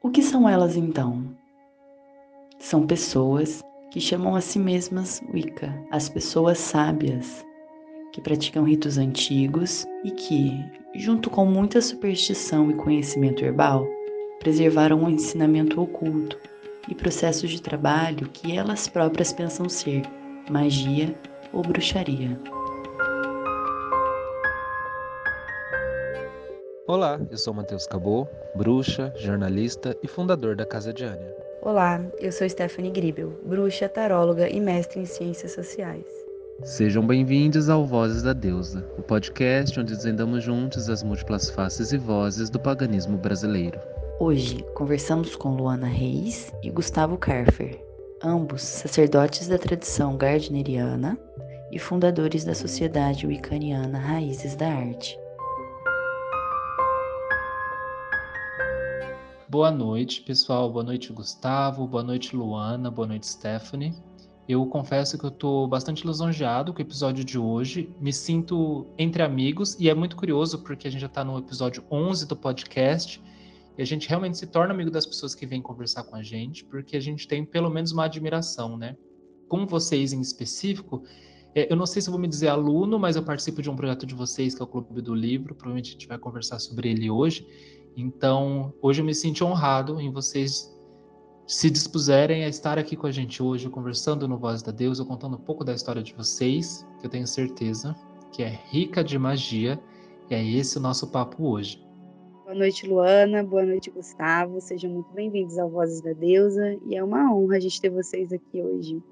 O que são elas então? São pessoas que chamam a si mesmas Wicca, as pessoas sábias, que praticam ritos antigos e que, junto com muita superstição e conhecimento herbal, preservaram o ensinamento oculto e processos de trabalho que elas próprias pensam ser magia ou bruxaria. Olá, eu sou Matheus Cabô, bruxa, jornalista e fundador da Casa de Ania. Olá, eu sou Stephanie Gribel, bruxa, taróloga e mestre em ciências sociais. Sejam bem-vindos ao Vozes da Deusa, o podcast onde desvendamos juntos as múltiplas faces e vozes do paganismo brasileiro. Hoje conversamos com Luana Reis e Gustavo Karfer, ambos sacerdotes da tradição gardneriana e fundadores da Sociedade Wiccaniana Raízes da Arte. Boa noite, pessoal. Boa noite, Gustavo. Boa noite, Luana. Boa noite, Stephanie. Eu confesso que eu estou bastante lisonjeado com o episódio de hoje. Me sinto entre amigos e é muito curioso porque a gente já está no episódio 11 do podcast e a gente realmente se torna amigo das pessoas que vêm conversar com a gente porque a gente tem pelo menos uma admiração, né? Com vocês em específico, é, eu não sei se vou me dizer aluno, mas eu participo de um projeto de vocês que é o Clube do Livro. Provavelmente a gente vai conversar sobre ele hoje. Então, hoje eu me sinto honrado em vocês se dispuserem a estar aqui com a gente hoje, conversando no Voz da Deus, ou contando um pouco da história de vocês, que eu tenho certeza que é rica de magia, e é esse o nosso papo hoje. Boa noite, Luana. Boa noite, Gustavo. Sejam muito bem-vindos ao Vozes da Deusa, e é uma honra a gente ter vocês aqui hoje.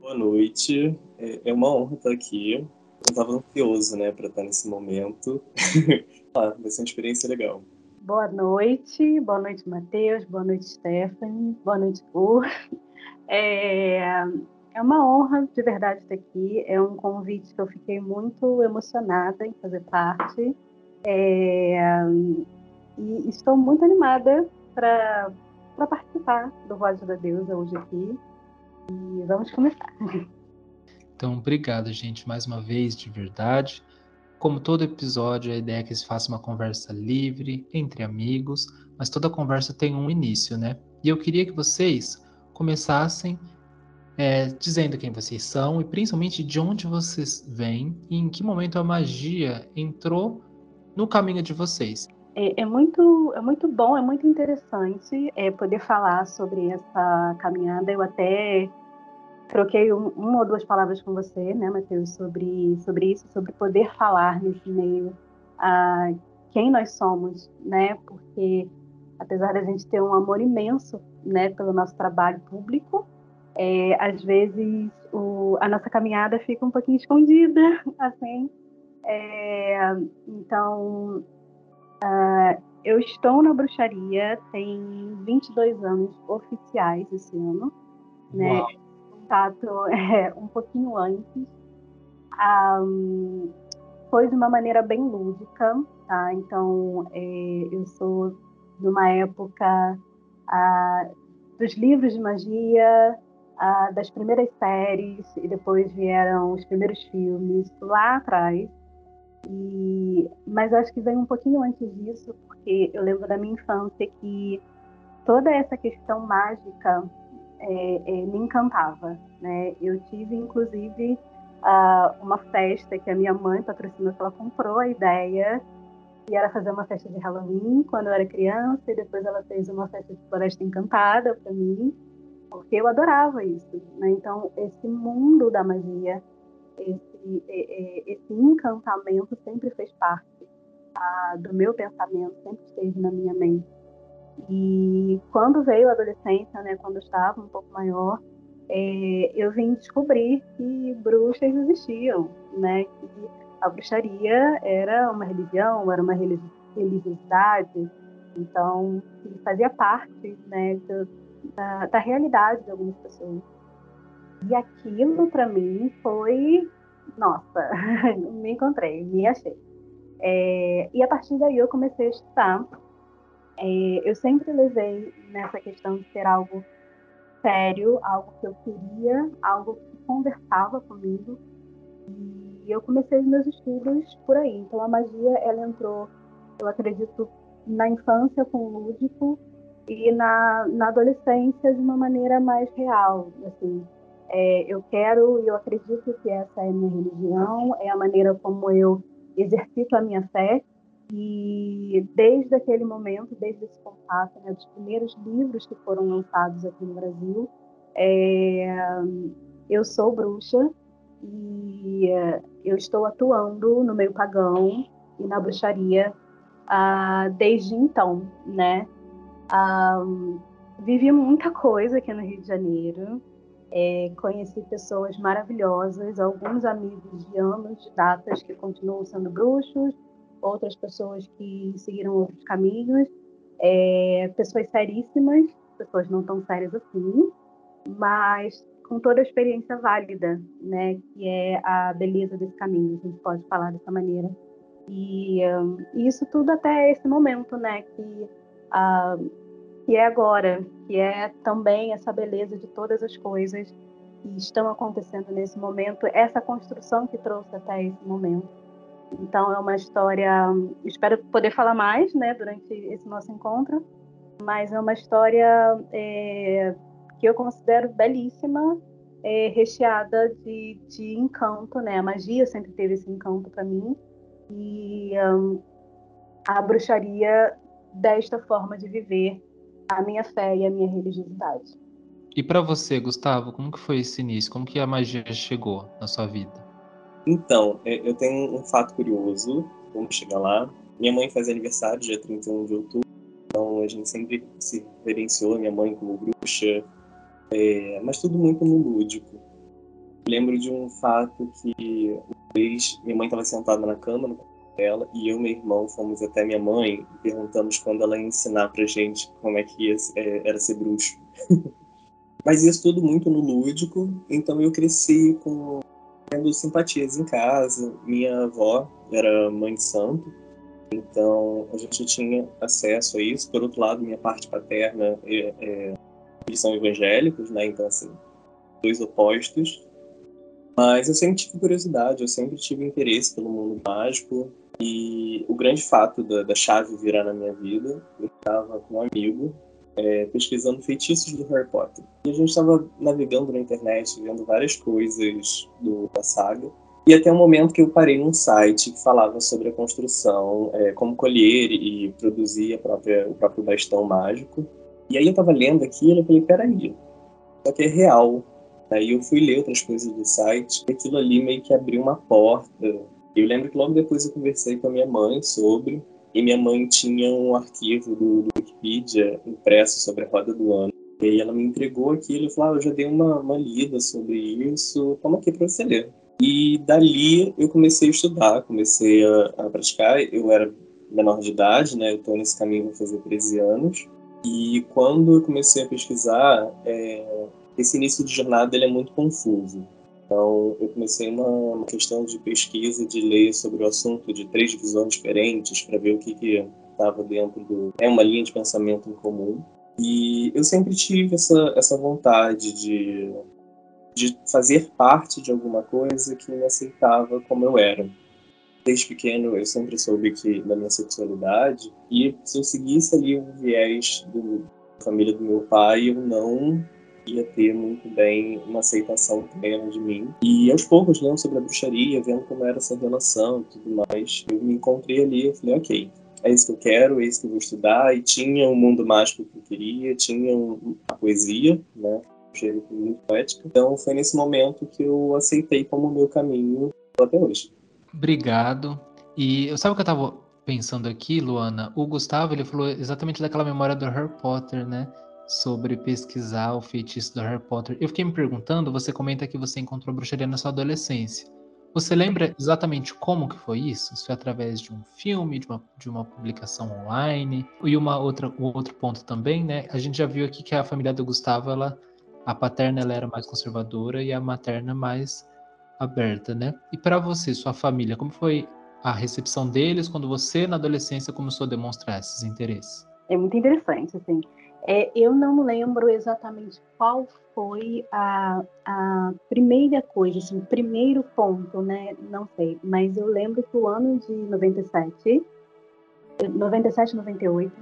Boa noite. É, é uma honra estar aqui. Eu estava ansioso, né, para estar nesse momento. ah, vai ser uma experiência legal. Boa noite, boa noite, Matheus, boa noite, Stephanie, boa noite, Ur. É, é uma honra de verdade estar aqui, é um convite que eu fiquei muito emocionada em fazer parte. É, e estou muito animada para participar do Voz da Deusa hoje aqui. E vamos começar. Então, obrigado, gente, mais uma vez, de verdade. Como todo episódio, a ideia é que se faça uma conversa livre, entre amigos, mas toda conversa tem um início, né? E eu queria que vocês começassem é, dizendo quem vocês são e principalmente de onde vocês vêm e em que momento a magia entrou no caminho de vocês. É, é, muito, é muito bom, é muito interessante é, poder falar sobre essa caminhada. Eu até troquei um, uma ou duas palavras com você, né, Matheus, sobre, sobre isso, sobre poder falar nesse meio a quem nós somos, né, porque apesar da gente ter um amor imenso, né, pelo nosso trabalho público, é, às vezes o, a nossa caminhada fica um pouquinho escondida, assim. É, então, uh, eu estou na bruxaria tem 22 anos oficiais esse ano, né? Uau contato é, um pouquinho antes. Um, foi de uma maneira bem lúdica, tá? Então, é, eu sou de uma época dos livros de magia, das primeiras séries, e depois vieram os primeiros filmes lá atrás. E, mas acho que vem um pouquinho antes disso, porque eu lembro da minha infância que toda essa questão mágica é, é, me encantava. Né? Eu tive, inclusive, uh, uma festa que a minha mãe patrocinou, que ela comprou a ideia, e era fazer uma festa de Halloween quando eu era criança, e depois ela fez uma festa de Floresta Encantada para mim, porque eu adorava isso. Né? Então, esse mundo da magia, esse, esse encantamento sempre fez parte uh, do meu pensamento, sempre esteve na minha mente. E quando veio a adolescência, né, quando eu estava um pouco maior, é, eu vim descobrir que bruxas existiam, né, que a bruxaria era uma religião, era uma religiosidade, então fazia parte, né, do, da, da realidade de algumas pessoas. E aquilo para mim foi, nossa, me encontrei, me achei. É, e a partir daí eu comecei a estudar é, eu sempre levei nessa questão de ser algo sério, algo que eu queria, algo que conversava comigo. E eu comecei os meus estudos por aí. Então a magia, ela entrou, eu acredito, na infância com o lúdico. e na, na adolescência de uma maneira mais real, assim. É, eu quero e eu acredito que essa é a minha religião, é a maneira como eu exercito a minha fé e desde aquele momento, desde esse contato, né, dos primeiros livros que foram lançados aqui no Brasil, é, eu sou bruxa e é, eu estou atuando no meio pagão e na bruxaria ah, desde então, né? Ah, vivi muita coisa aqui no Rio de Janeiro, é, conheci pessoas maravilhosas, alguns amigos de anos, de datas que continuam sendo bruxos, outras pessoas que seguiram outros caminhos, é, pessoas seríssimas, pessoas não tão sérias assim, mas com toda a experiência válida, né, que é a beleza desse caminho, a gente pode falar dessa maneira. E um, isso tudo até esse momento, né, que, uh, que é agora, que é também essa beleza de todas as coisas que estão acontecendo nesse momento, essa construção que trouxe até esse momento. Então é uma história, espero poder falar mais, né, durante esse nosso encontro, mas é uma história é, que eu considero belíssima, é, recheada de, de encanto, né? A magia sempre teve esse encanto para mim e um, a bruxaria desta forma de viver a minha fé e a minha religiosidade. E para você, Gustavo, como que foi esse início? Como que a magia chegou na sua vida? Então, é, eu tenho um fato curioso, vamos chegar lá. Minha mãe faz aniversário dia 31 de outubro, então a gente sempre se reverenciou minha mãe como bruxa, é, mas tudo muito no lúdico. lembro de um fato que uma vez minha mãe estava sentada na cama no dela e eu e meu irmão fomos até minha mãe e perguntamos quando ela ia ensinar pra gente como é que ia, é, era ser bruxo. mas isso tudo muito no lúdico, então eu cresci com tendo simpatias em casa. Minha avó era mãe de santo, então a gente tinha acesso a isso. Por outro lado, minha parte paterna é, é, eles são evangélicos, né? Então assim, dois opostos. Mas eu sempre tive curiosidade, eu sempre tive interesse pelo mundo mágico. E o grande fato da, da chave virar na minha vida, eu estava com um amigo é, pesquisando feitiços do Harry Potter. E a gente estava navegando na internet, vendo várias coisas do, da saga. E até um momento que eu parei num site que falava sobre a construção, é, como colher e produzir própria, o próprio bastão mágico. E aí eu estava lendo aquilo e falei, peraí, só que é real. Aí eu fui ler outras coisas do site e aquilo ali meio que abriu uma porta. Eu lembro que logo depois eu conversei com a minha mãe sobre, e minha mãe tinha um arquivo do, do Wikipedia impresso sobre a roda do ano. E aí ela me entregou aquilo e falou: ah, eu já dei uma, uma lida sobre isso, toma aqui para você ler. E dali eu comecei a estudar, comecei a, a praticar. Eu era menor de idade, né? Eu estou nesse caminho, vou fazer 13 anos. E quando eu comecei a pesquisar, é, esse início de jornada ele é muito confuso. Então, eu comecei uma, questão de pesquisa, de ler sobre o assunto de três visões diferentes, para ver o que estava dentro do. É uma linha de pensamento em comum. E eu sempre tive essa, essa vontade de, de fazer parte de alguma coisa que me aceitava como eu era. Desde pequeno, eu sempre soube que da minha sexualidade, e se eu seguisse ali o viés do, da família do meu pai, eu não ia ter muito bem uma aceitação plena de mim. E aos poucos, lendo sobre a bruxaria, vendo como era essa relação e tudo mais, eu me encontrei ali e falei, ok, é isso que eu quero, é isso que eu vou estudar. E tinha um mundo mágico que eu queria, tinha a poesia, né? muito poética. Então foi nesse momento que eu aceitei como meu caminho até hoje. Obrigado. E eu sabe o que eu estava pensando aqui, Luana? O Gustavo ele falou exatamente daquela memória do Harry Potter, né? Sobre pesquisar o feitiço do Harry Potter. Eu fiquei me perguntando, você comenta que você encontrou bruxaria na sua adolescência. Você lembra exatamente como que foi isso? Se foi através de um filme, de uma, de uma publicação online? E uma outra, o outro ponto também, né? A gente já viu aqui que a família do Gustavo, ela, a paterna ela era mais conservadora e a materna mais aberta, né? E para você, sua família, como foi a recepção deles quando você, na adolescência, começou a demonstrar esses interesses? É muito interessante, assim. É, eu não lembro exatamente qual foi a, a primeira coisa, assim, o primeiro ponto, né? Não sei, mas eu lembro que o ano de 97, 97, 98,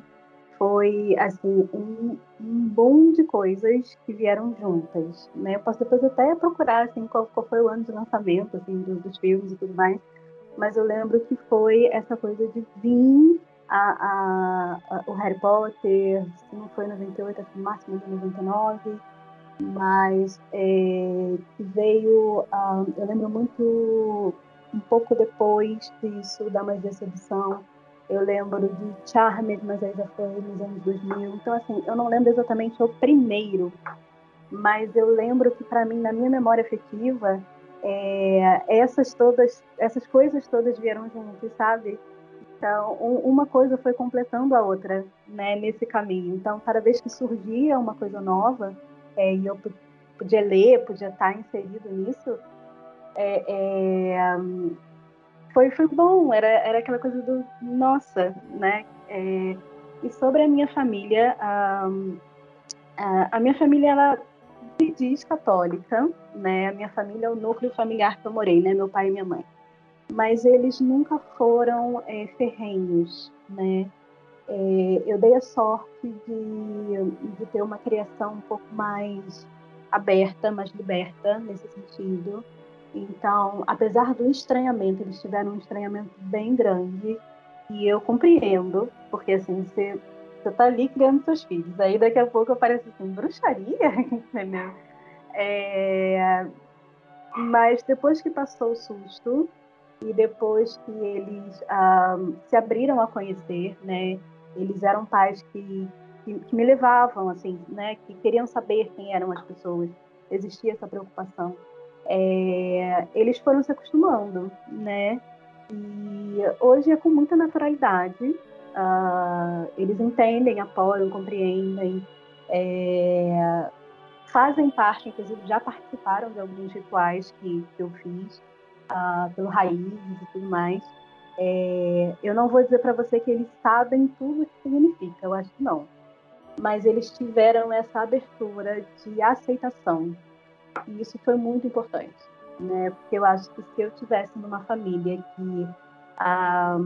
foi assim um, um bom de coisas que vieram juntas, né? Eu posso depois até procurar assim qual, qual foi o ano de lançamento assim dos, dos, filmes e tudo mais, mas eu lembro que foi essa coisa de vir a, a, a o Harry Potter, se não foi em 98, acho que máximo de 99, mas é, veio, uh, eu lembro muito um pouco depois disso da Magia Sedução eu lembro de Charmed, mas aí já foi nos anos 2000. Então, assim, eu não lembro exatamente o primeiro, mas eu lembro que, para mim, na minha memória afetiva, é, essas todas, essas coisas todas vieram juntas, sabe? Então, um, uma coisa foi completando a outra, né, nesse caminho. Então, cada vez que surgia uma coisa nova, é, e eu podia ler, podia estar inserido nisso, é, é foi, foi bom, era, era aquela coisa do nossa, né? É, e sobre a minha família, a, a, a minha família, ela se diz católica, né? A minha família é o núcleo familiar que eu morei, né? Meu pai e minha mãe. Mas eles nunca foram é, ferrenhos, né? É, eu dei a sorte de, de ter uma criação um pouco mais aberta, mais liberta nesse sentido. Então, apesar do estranhamento, eles tiveram um estranhamento bem grande e eu compreendo, porque assim, você, você tá ali criando seus filhos, aí daqui a pouco aparece assim, bruxaria, entendeu? É... Mas depois que passou o susto e depois que eles ah, se abriram a conhecer, né? Eles eram pais que, que, que me levavam, assim, né? Que queriam saber quem eram as pessoas. Existia essa preocupação é, eles foram se acostumando, né? E hoje é com muita naturalidade. Uh, eles entendem, apoiam, compreendem, é, fazem parte, inclusive já participaram de alguns rituais que, que eu fiz uh, pelo Raízes e tudo mais. É, eu não vou dizer para você que eles sabem tudo o que significa, eu acho que não. Mas eles tiveram essa abertura de aceitação e isso foi muito importante, né? Porque eu acho que se eu tivesse numa família que ah,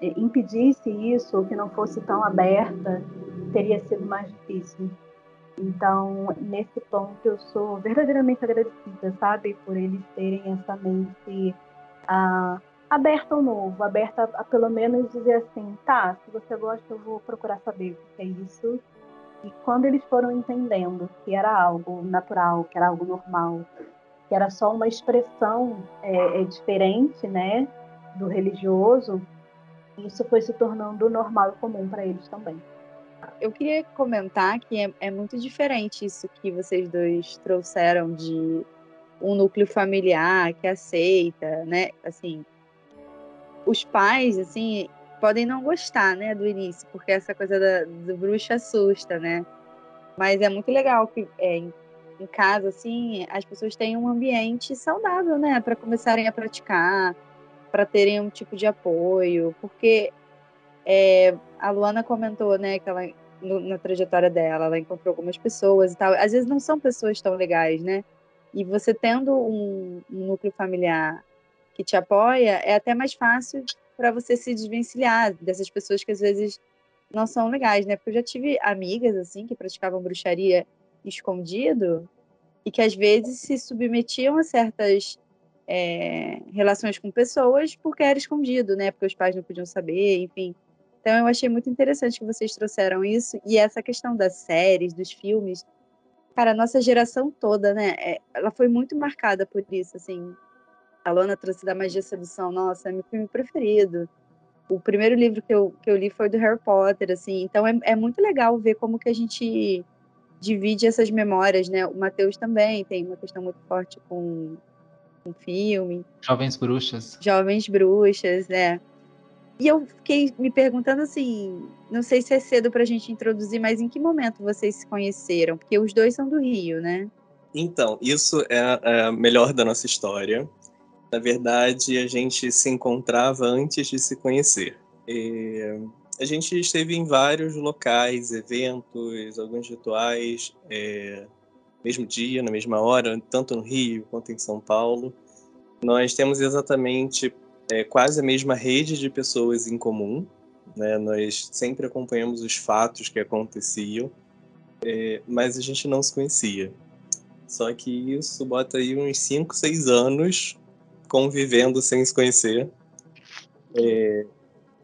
impedisse isso, ou que não fosse tão aberta, teria sido mais difícil. Então, nesse ponto, eu sou verdadeiramente agradecida, sabe, por eles terem essa mente uh, aberta ao novo, aberta a, a, pelo menos dizer assim, tá, se você gosta, eu vou procurar saber o que é isso e quando eles foram entendendo que era algo natural, que era algo normal, que era só uma expressão é, é diferente, né, do religioso, isso foi se tornando normal e comum para eles também. Eu queria comentar que é, é muito diferente isso que vocês dois trouxeram de um núcleo familiar que aceita, né? Assim, os pais, assim, podem não gostar, né, do início, porque essa coisa da, do bruxo assusta, né? Mas é muito legal que é, em, em casa, assim, as pessoas têm um ambiente saudável, né, para começarem a praticar, para terem um tipo de apoio, porque é, a Luana comentou, né, que ela no, na trajetória dela, ela encontrou algumas pessoas e tal. Às vezes não são pessoas tão legais, né? E você tendo um, um núcleo familiar que te apoia, é até mais fácil para você se desvencilhar dessas pessoas que às vezes não são legais, né? Porque eu já tive amigas assim que praticavam bruxaria escondido e que às vezes se submetiam a certas é, relações com pessoas porque era escondido, né? Porque os pais não podiam saber, enfim. Então eu achei muito interessante que vocês trouxeram isso e essa questão das séries, dos filmes. Cara, a nossa geração toda, né? É, ela foi muito marcada por isso, assim. A Lona trouxe da Magia Sedução, nossa, é meu filme preferido. O primeiro livro que eu, que eu li foi do Harry Potter, assim, então é, é muito legal ver como que a gente divide essas memórias, né? O Matheus também tem uma questão muito forte com, com filme. Jovens Bruxas. Jovens Bruxas, né? E eu fiquei me perguntando assim, não sei se é cedo para a gente introduzir, mas em que momento vocês se conheceram? Porque os dois são do Rio, né? Então, isso é a melhor da nossa história. Na verdade, a gente se encontrava antes de se conhecer. E a gente esteve em vários locais, eventos, alguns rituais, é, mesmo dia, na mesma hora, tanto no Rio quanto em São Paulo. Nós temos exatamente é, quase a mesma rede de pessoas em comum, né? Nós sempre acompanhamos os fatos que aconteciam, é, mas a gente não se conhecia. Só que isso bota aí uns 5, 6 anos convivendo sem se conhecer. É,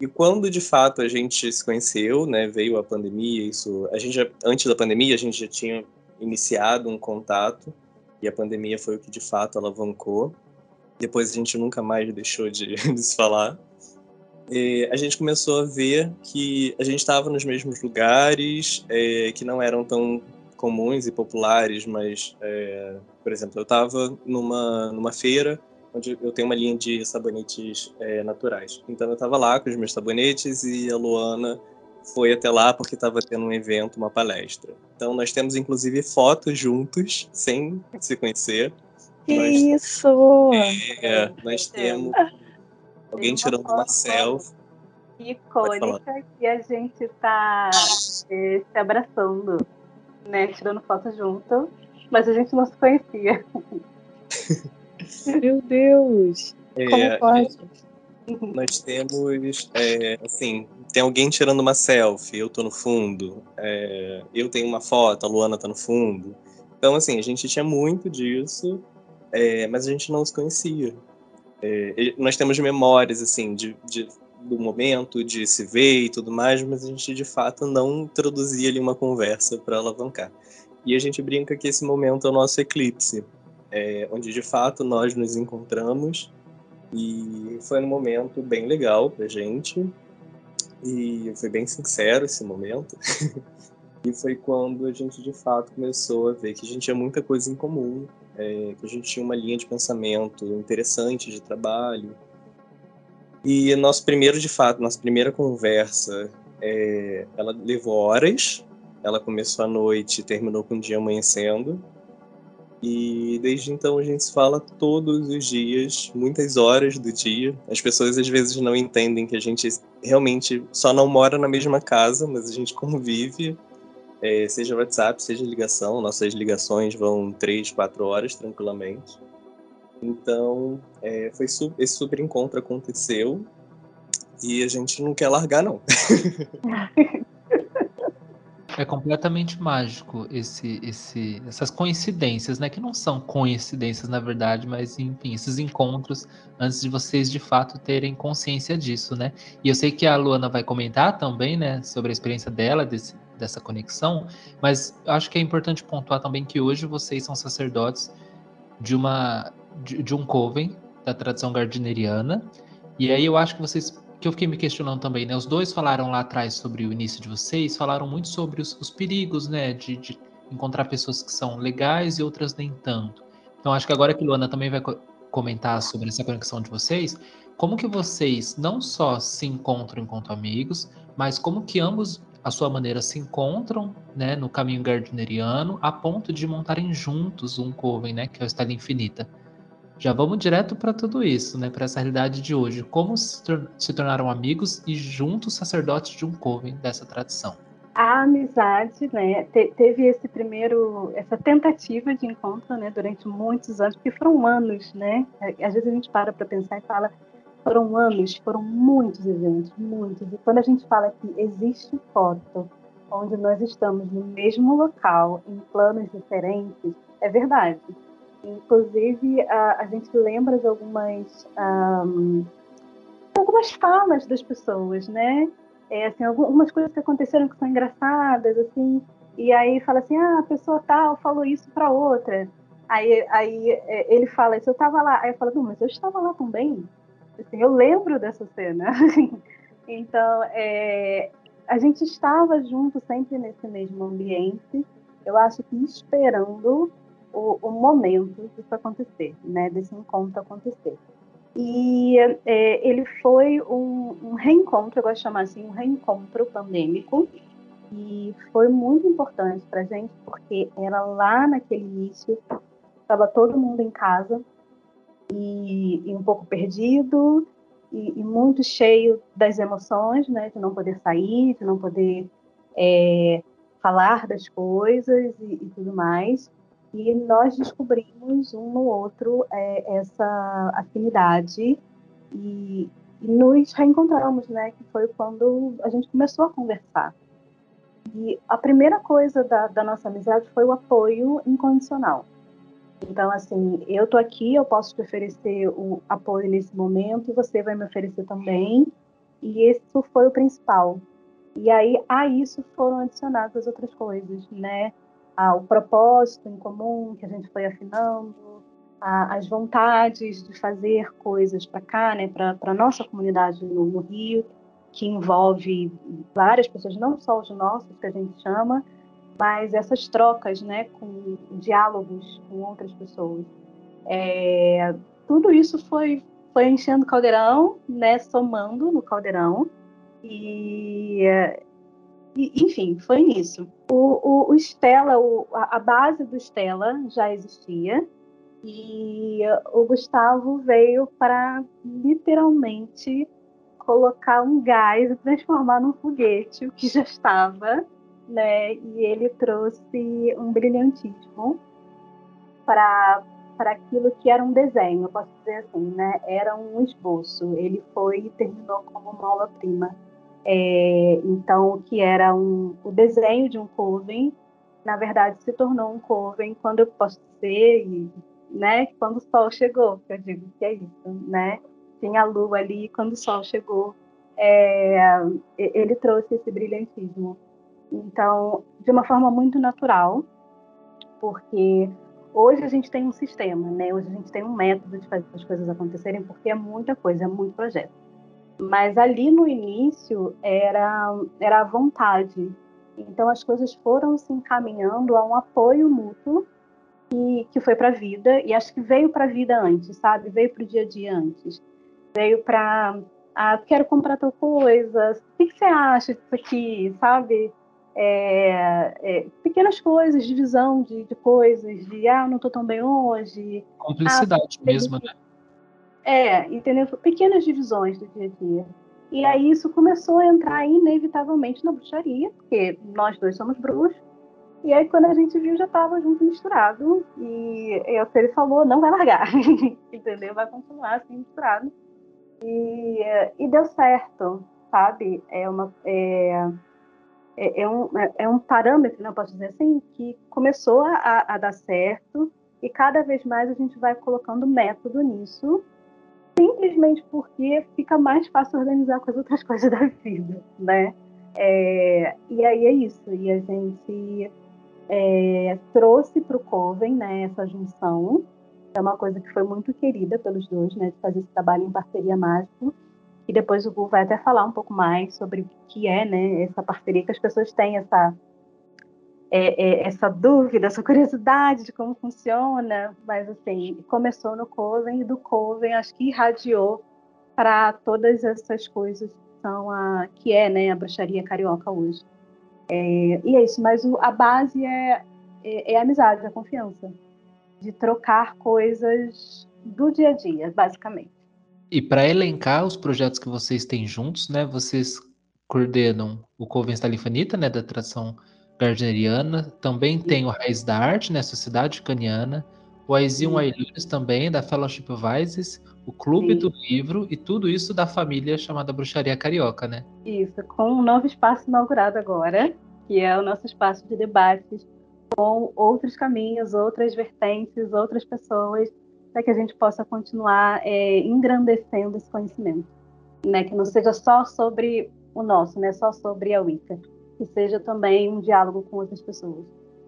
e quando de fato a gente se conheceu, né, veio a pandemia, isso, a gente já, antes da pandemia a gente já tinha iniciado um contato e a pandemia foi o que de fato alavancou. Depois a gente nunca mais deixou de, de se falar. A gente começou a ver que a gente estava nos mesmos lugares, é, que não eram tão comuns e populares, mas, é, por exemplo, eu estava numa, numa feira onde eu tenho uma linha de sabonetes é, naturais. Então eu estava lá com os meus sabonetes e a Luana foi até lá porque estava tendo um evento, uma palestra. Então nós temos inclusive fotos juntos, sem se conhecer. Que nós, isso! É, nós temos alguém tirando uma selfie. Icônica que a gente está é, se abraçando, né? Tirando foto junto, mas a gente não se conhecia. Meu Deus! É, Como pode? Nós temos, é, assim, tem alguém tirando uma selfie, eu tô no fundo, é, eu tenho uma foto, a Luana tá no fundo. Então, assim, a gente tinha muito disso, é, mas a gente não se conhecia. É, nós temos memórias, assim, de, de, do momento, de se ver e tudo mais, mas a gente, de fato, não introduzia ali uma conversa para alavancar. E a gente brinca que esse momento é o nosso eclipse, é, onde, de fato, nós nos encontramos e foi um momento bem legal pra gente. E foi bem sincero esse momento. e foi quando a gente de fato começou a ver que a gente tinha muita coisa em comum, é, que a gente tinha uma linha de pensamento interessante de trabalho. E nosso primeiro, de fato, nossa primeira conversa, é, ela levou horas. Ela começou à noite e terminou com o dia amanhecendo. E desde então a gente se fala todos os dias, muitas horas do dia. As pessoas às vezes não entendem que a gente realmente só não mora na mesma casa, mas a gente convive, é, seja WhatsApp, seja ligação. Nossas ligações vão três, quatro horas tranquilamente. Então, é, foi esse super encontro aconteceu e a gente não quer largar, não. É completamente mágico esse, esse, essas coincidências, né? Que não são coincidências, na verdade, mas enfim, esses encontros antes de vocês de fato terem consciência disso, né? E eu sei que a Luana vai comentar também, né, sobre a experiência dela, desse, dessa conexão, mas acho que é importante pontuar também que hoje vocês são sacerdotes de uma de, de um coven da tradição gardneriana. E aí eu acho que vocês que eu fiquei me questionando também, né? Os dois falaram lá atrás sobre o início de vocês, falaram muito sobre os, os perigos, né? De, de, encontrar pessoas que são legais e outras nem tanto. Então acho que agora que Luana também vai co comentar sobre essa conexão de vocês, como que vocês não só se encontram enquanto amigos, mas como que ambos, à sua maneira, se encontram, né, no caminho gardneriano, a ponto de montarem juntos um coven, né, que é o Estela Infinita. Já vamos direto para tudo isso, né? Para essa realidade de hoje. Como se, tor se tornaram amigos e juntos sacerdotes de um coven dessa tradição? A amizade, né? Te teve esse primeiro, essa tentativa de encontro, né? Durante muitos anos, porque foram anos, né? Às vezes a gente para para pensar e fala, foram anos, foram muitos eventos, muitos. E quando a gente fala que existe foto onde nós estamos no mesmo local, em planos diferentes, é verdade Inclusive, a, a gente lembra de algumas, um, algumas falas das pessoas, né? É, assim, algumas coisas que aconteceram que são engraçadas, assim, e aí fala assim, ah, a pessoa tal falou isso para outra. Aí, aí é, ele fala isso, eu estava lá. Aí eu falo, não, mas eu estava lá também. Assim, eu lembro dessa cena. então, é, a gente estava junto sempre nesse mesmo ambiente. Eu acho que esperando o, o momento disso acontecer, né, desse encontro acontecer. E é, ele foi um, um, reencontro, eu gosto de chamar assim, um reencontro pandêmico, e foi muito importante para a gente, porque era lá naquele início, estava todo mundo em casa, e, e um pouco perdido, e, e, muito cheio das emoções, né, de não poder sair, de não poder é, falar das coisas e, e tudo mais e nós descobrimos um no outro é, essa afinidade e nos reencontramos, né? Que foi quando a gente começou a conversar. E a primeira coisa da, da nossa amizade foi o apoio incondicional. Então, assim, eu tô aqui, eu posso te oferecer o apoio nesse momento, você vai me oferecer também. E isso foi o principal. E aí, a isso foram adicionadas outras coisas, né? O propósito em comum que a gente foi afinando, as vontades de fazer coisas para cá, né? Para a nossa comunidade no, no Rio, que envolve várias pessoas, não só os nossos, que a gente chama, mas essas trocas, né, com diálogos com outras pessoas. É, tudo isso foi, foi enchendo o caldeirão, né, somando no caldeirão, e, e enfim, foi isso. O, o, o Stella, o, a, a base do Stella já existia, e o Gustavo veio para literalmente colocar um gás e transformar num foguete o que já estava, né? E ele trouxe um brilhantismo para para aquilo que era um desenho, eu posso dizer assim, né? Era um esboço. Ele foi e terminou como uma obra-prima. É, então, o que era um, o desenho de um coven, na verdade, se tornou um coven quando eu posso dizer, né? Quando o sol chegou, que eu digo que é isso, né? tinha a lua ali, quando o sol chegou, é, ele trouxe esse brilhantismo. Então, de uma forma muito natural, porque hoje a gente tem um sistema, né? Hoje a gente tem um método de fazer as coisas acontecerem, porque é muita coisa, é muito projeto. Mas ali no início era, era a vontade. Então as coisas foram se encaminhando a um apoio mútuo que, que foi para a vida, e acho que veio para a vida antes, sabe? Veio para o dia a dia antes veio para ah, quero comprar tal coisa, o que, que, você acha disso aqui, sabe? É, é, pequenas coisas, divisão de, de, coisas, de ah, não estou tão bem hoje. Complicidade ah, mesmo, né? É, entendeu? Pequenas divisões do dia a dia. E aí isso começou a entrar inevitavelmente na bruxaria, porque nós dois somos bruxos. E aí quando a gente viu já estava junto misturado. E é o que ele falou, não vai largar, entendeu? Vai continuar assim misturado. E, e deu certo, sabe? É, uma, é, é, é um, é, é um parâmetro, não posso dizer assim, que começou a, a dar certo e cada vez mais a gente vai colocando método nisso, simplesmente porque fica mais fácil organizar com as outras coisas da vida, né? É, e aí é isso, e a gente é, trouxe para o Coven né, essa junção, é uma coisa que foi muito querida pelos dois, né, de fazer esse trabalho em parceria mágico. E depois o Gu vai até falar um pouco mais sobre o que é, né, essa parceria, que as pessoas têm essa é, é, essa dúvida, essa curiosidade de como funciona, mas assim, começou no Coven e do Coven acho que irradiou para todas essas coisas que são a que é, né, a bruxaria carioca hoje. É, e é isso, mas o, a base é, é, é a amizade, a confiança de trocar coisas do dia a dia, basicamente. E para elencar os projetos que vocês têm juntos, né? Vocês coordenam o Coven Stalifanita, né, da tradição gardneriana, também tem o Raiz da Arte, né, Sociedade Caniana, o Aizion Ailures também, da Fellowship of Isis, o Clube Sim. do Livro e tudo isso da família chamada Bruxaria Carioca, né? Isso, com um novo espaço inaugurado agora, que é o nosso espaço de debates com outros caminhos, outras vertentes, outras pessoas, para que a gente possa continuar é, engrandecendo esse conhecimento, né? Que não seja só sobre o nosso, né? Só sobre a Wicca, que seja também um diálogo com outras pessoas.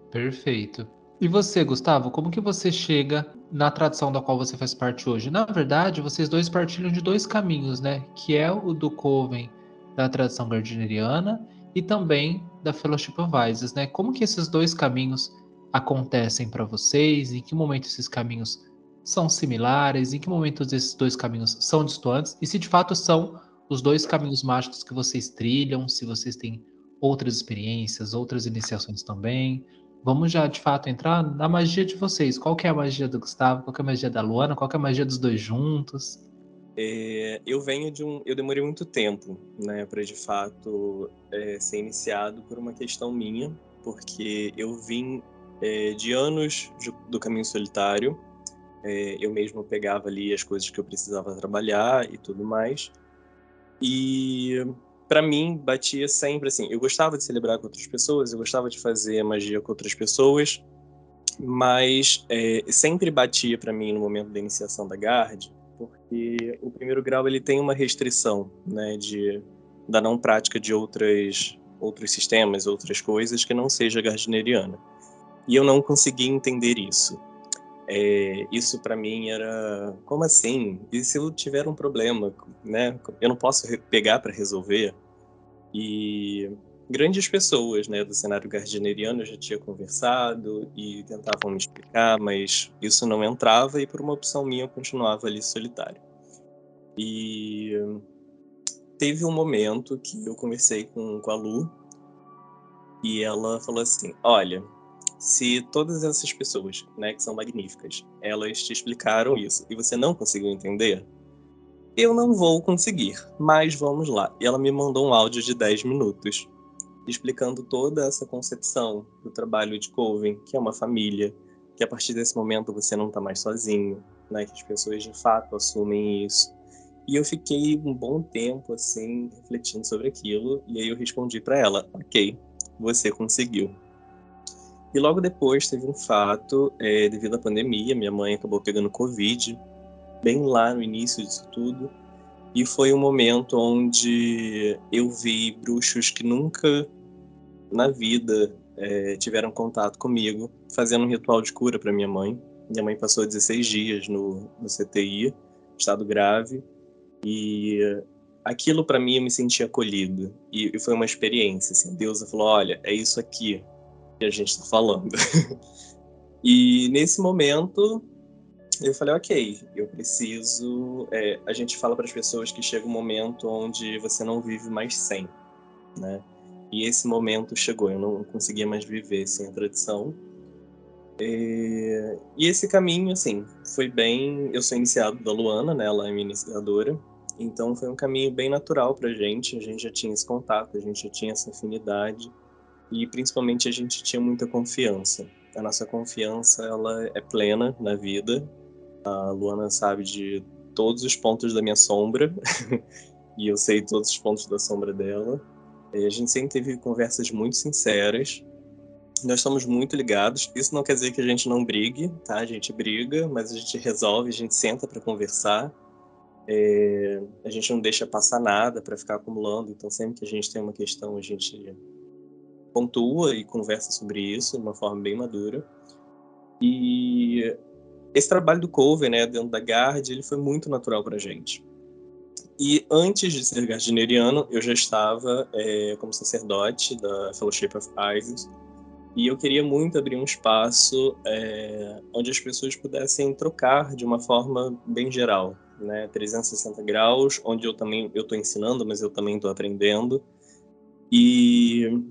Perfeito. E você, Gustavo, como que você chega na tradição da qual você faz parte hoje? Na verdade, vocês dois partilham de dois caminhos, né? Que é o do Coven da tradição gardneriana e também da Fellowship of Isis, né? Como que esses dois caminhos acontecem para vocês? Em que momento esses caminhos são similares? Em que momento esses dois caminhos são distantes? E se de fato são os dois caminhos mágicos que vocês trilham? Se vocês têm outras experiências, outras iniciações também? Vamos já de fato entrar na magia de vocês. Qual que é a magia do Gustavo? Qual que é a magia da Luana? Qual que é a magia dos dois juntos? É, eu venho de um. Eu demorei muito tempo, né, para de fato é, ser iniciado por uma questão minha, porque eu vim é, de anos do caminho solitário. É, eu mesmo pegava ali as coisas que eu precisava trabalhar e tudo mais. E para mim batia sempre assim. Eu gostava de celebrar com outras pessoas, eu gostava de fazer magia com outras pessoas, mas é, sempre batia para mim no momento da iniciação da Guard, porque o primeiro grau ele tem uma restrição, né, de da não prática de outras outros sistemas, outras coisas que não seja gardneriana. E eu não conseguia entender isso. É, isso para mim era como assim? E se eu tiver um problema, né? Eu não posso pegar para resolver. E grandes pessoas, né, do cenário gardneriano eu já tinha conversado e tentavam me explicar, mas isso não entrava e por uma opção minha eu continuava ali solitário. E teve um momento que eu conversei com, com a Lu e ela falou assim: Olha, se todas essas pessoas, né, que são magníficas, elas te explicaram isso e você não conseguiu entender, eu não vou conseguir, mas vamos lá. E ela me mandou um áudio de 10 minutos explicando toda essa concepção do trabalho de Coven, que é uma família, que a partir desse momento você não está mais sozinho, né, que as pessoas de fato assumem isso. E eu fiquei um bom tempo assim refletindo sobre aquilo e aí eu respondi para ela: "OK, você conseguiu". E logo depois teve um fato, é, devido à pandemia, minha mãe acabou pegando Covid, bem lá no início disso tudo. E foi um momento onde eu vi bruxos que nunca na vida é, tiveram contato comigo, fazendo um ritual de cura para minha mãe. Minha mãe passou 16 dias no, no CTI, estado grave, e aquilo para mim eu me senti acolhido. E, e foi uma experiência. Assim, Deus falou: olha, é isso aqui que a gente está falando. e nesse momento eu falei, ok, eu preciso. É, a gente fala para as pessoas que chega um momento onde você não vive mais sem, né? E esse momento chegou, eu não conseguia mais viver sem a tradição. E, e esse caminho, assim, foi bem. Eu sou iniciado da Luana, né? Ela é minha iniciadora. Então foi um caminho bem natural pra gente. A gente já tinha esse contato, a gente já tinha essa afinidade e principalmente a gente tinha muita confiança. A nossa confiança ela é plena na vida. A Luana sabe de todos os pontos da minha sombra e eu sei todos os pontos da sombra dela. E a gente sempre teve conversas muito sinceras. Nós estamos muito ligados. Isso não quer dizer que a gente não brigue, tá? A gente briga, mas a gente resolve, a gente senta para conversar. É... a gente não deixa passar nada para ficar acumulando. Então, sempre que a gente tem uma questão, a gente pontua e conversa sobre isso de uma forma bem madura. E esse trabalho do Coven, né, dentro da Guard, ele foi muito natural para a gente. E antes de ser gardneriano, eu já estava é, como sacerdote da Fellowship of Isis, e eu queria muito abrir um espaço é, onde as pessoas pudessem trocar de uma forma bem geral, né, 360 graus, onde eu também eu estou ensinando, mas eu também estou aprendendo. E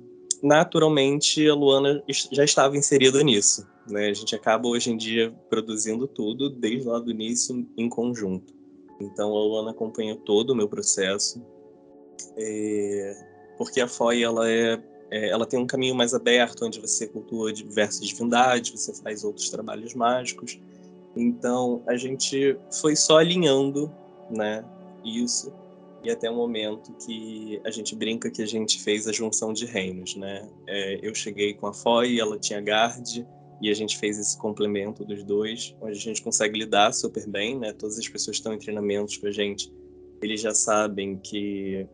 naturalmente a Luana já estava inserida nisso. Né? A gente acaba hoje em dia produzindo tudo desde lá do início em conjunto. Então a Luana acompanha todo o meu processo, é... porque a FOI ela é, é, ela tem um caminho mais aberto onde você cultua diversas divindades, você faz outros trabalhos mágicos. Então a gente foi só alinhando, né, isso e até o momento que a gente brinca que a gente fez a junção de reinos, né? É, eu cheguei com a Foy, ela tinha Gard, e a gente fez esse complemento dos dois, onde a gente consegue lidar super bem, né? Todas as pessoas que estão em treinamentos com a gente, eles já sabem que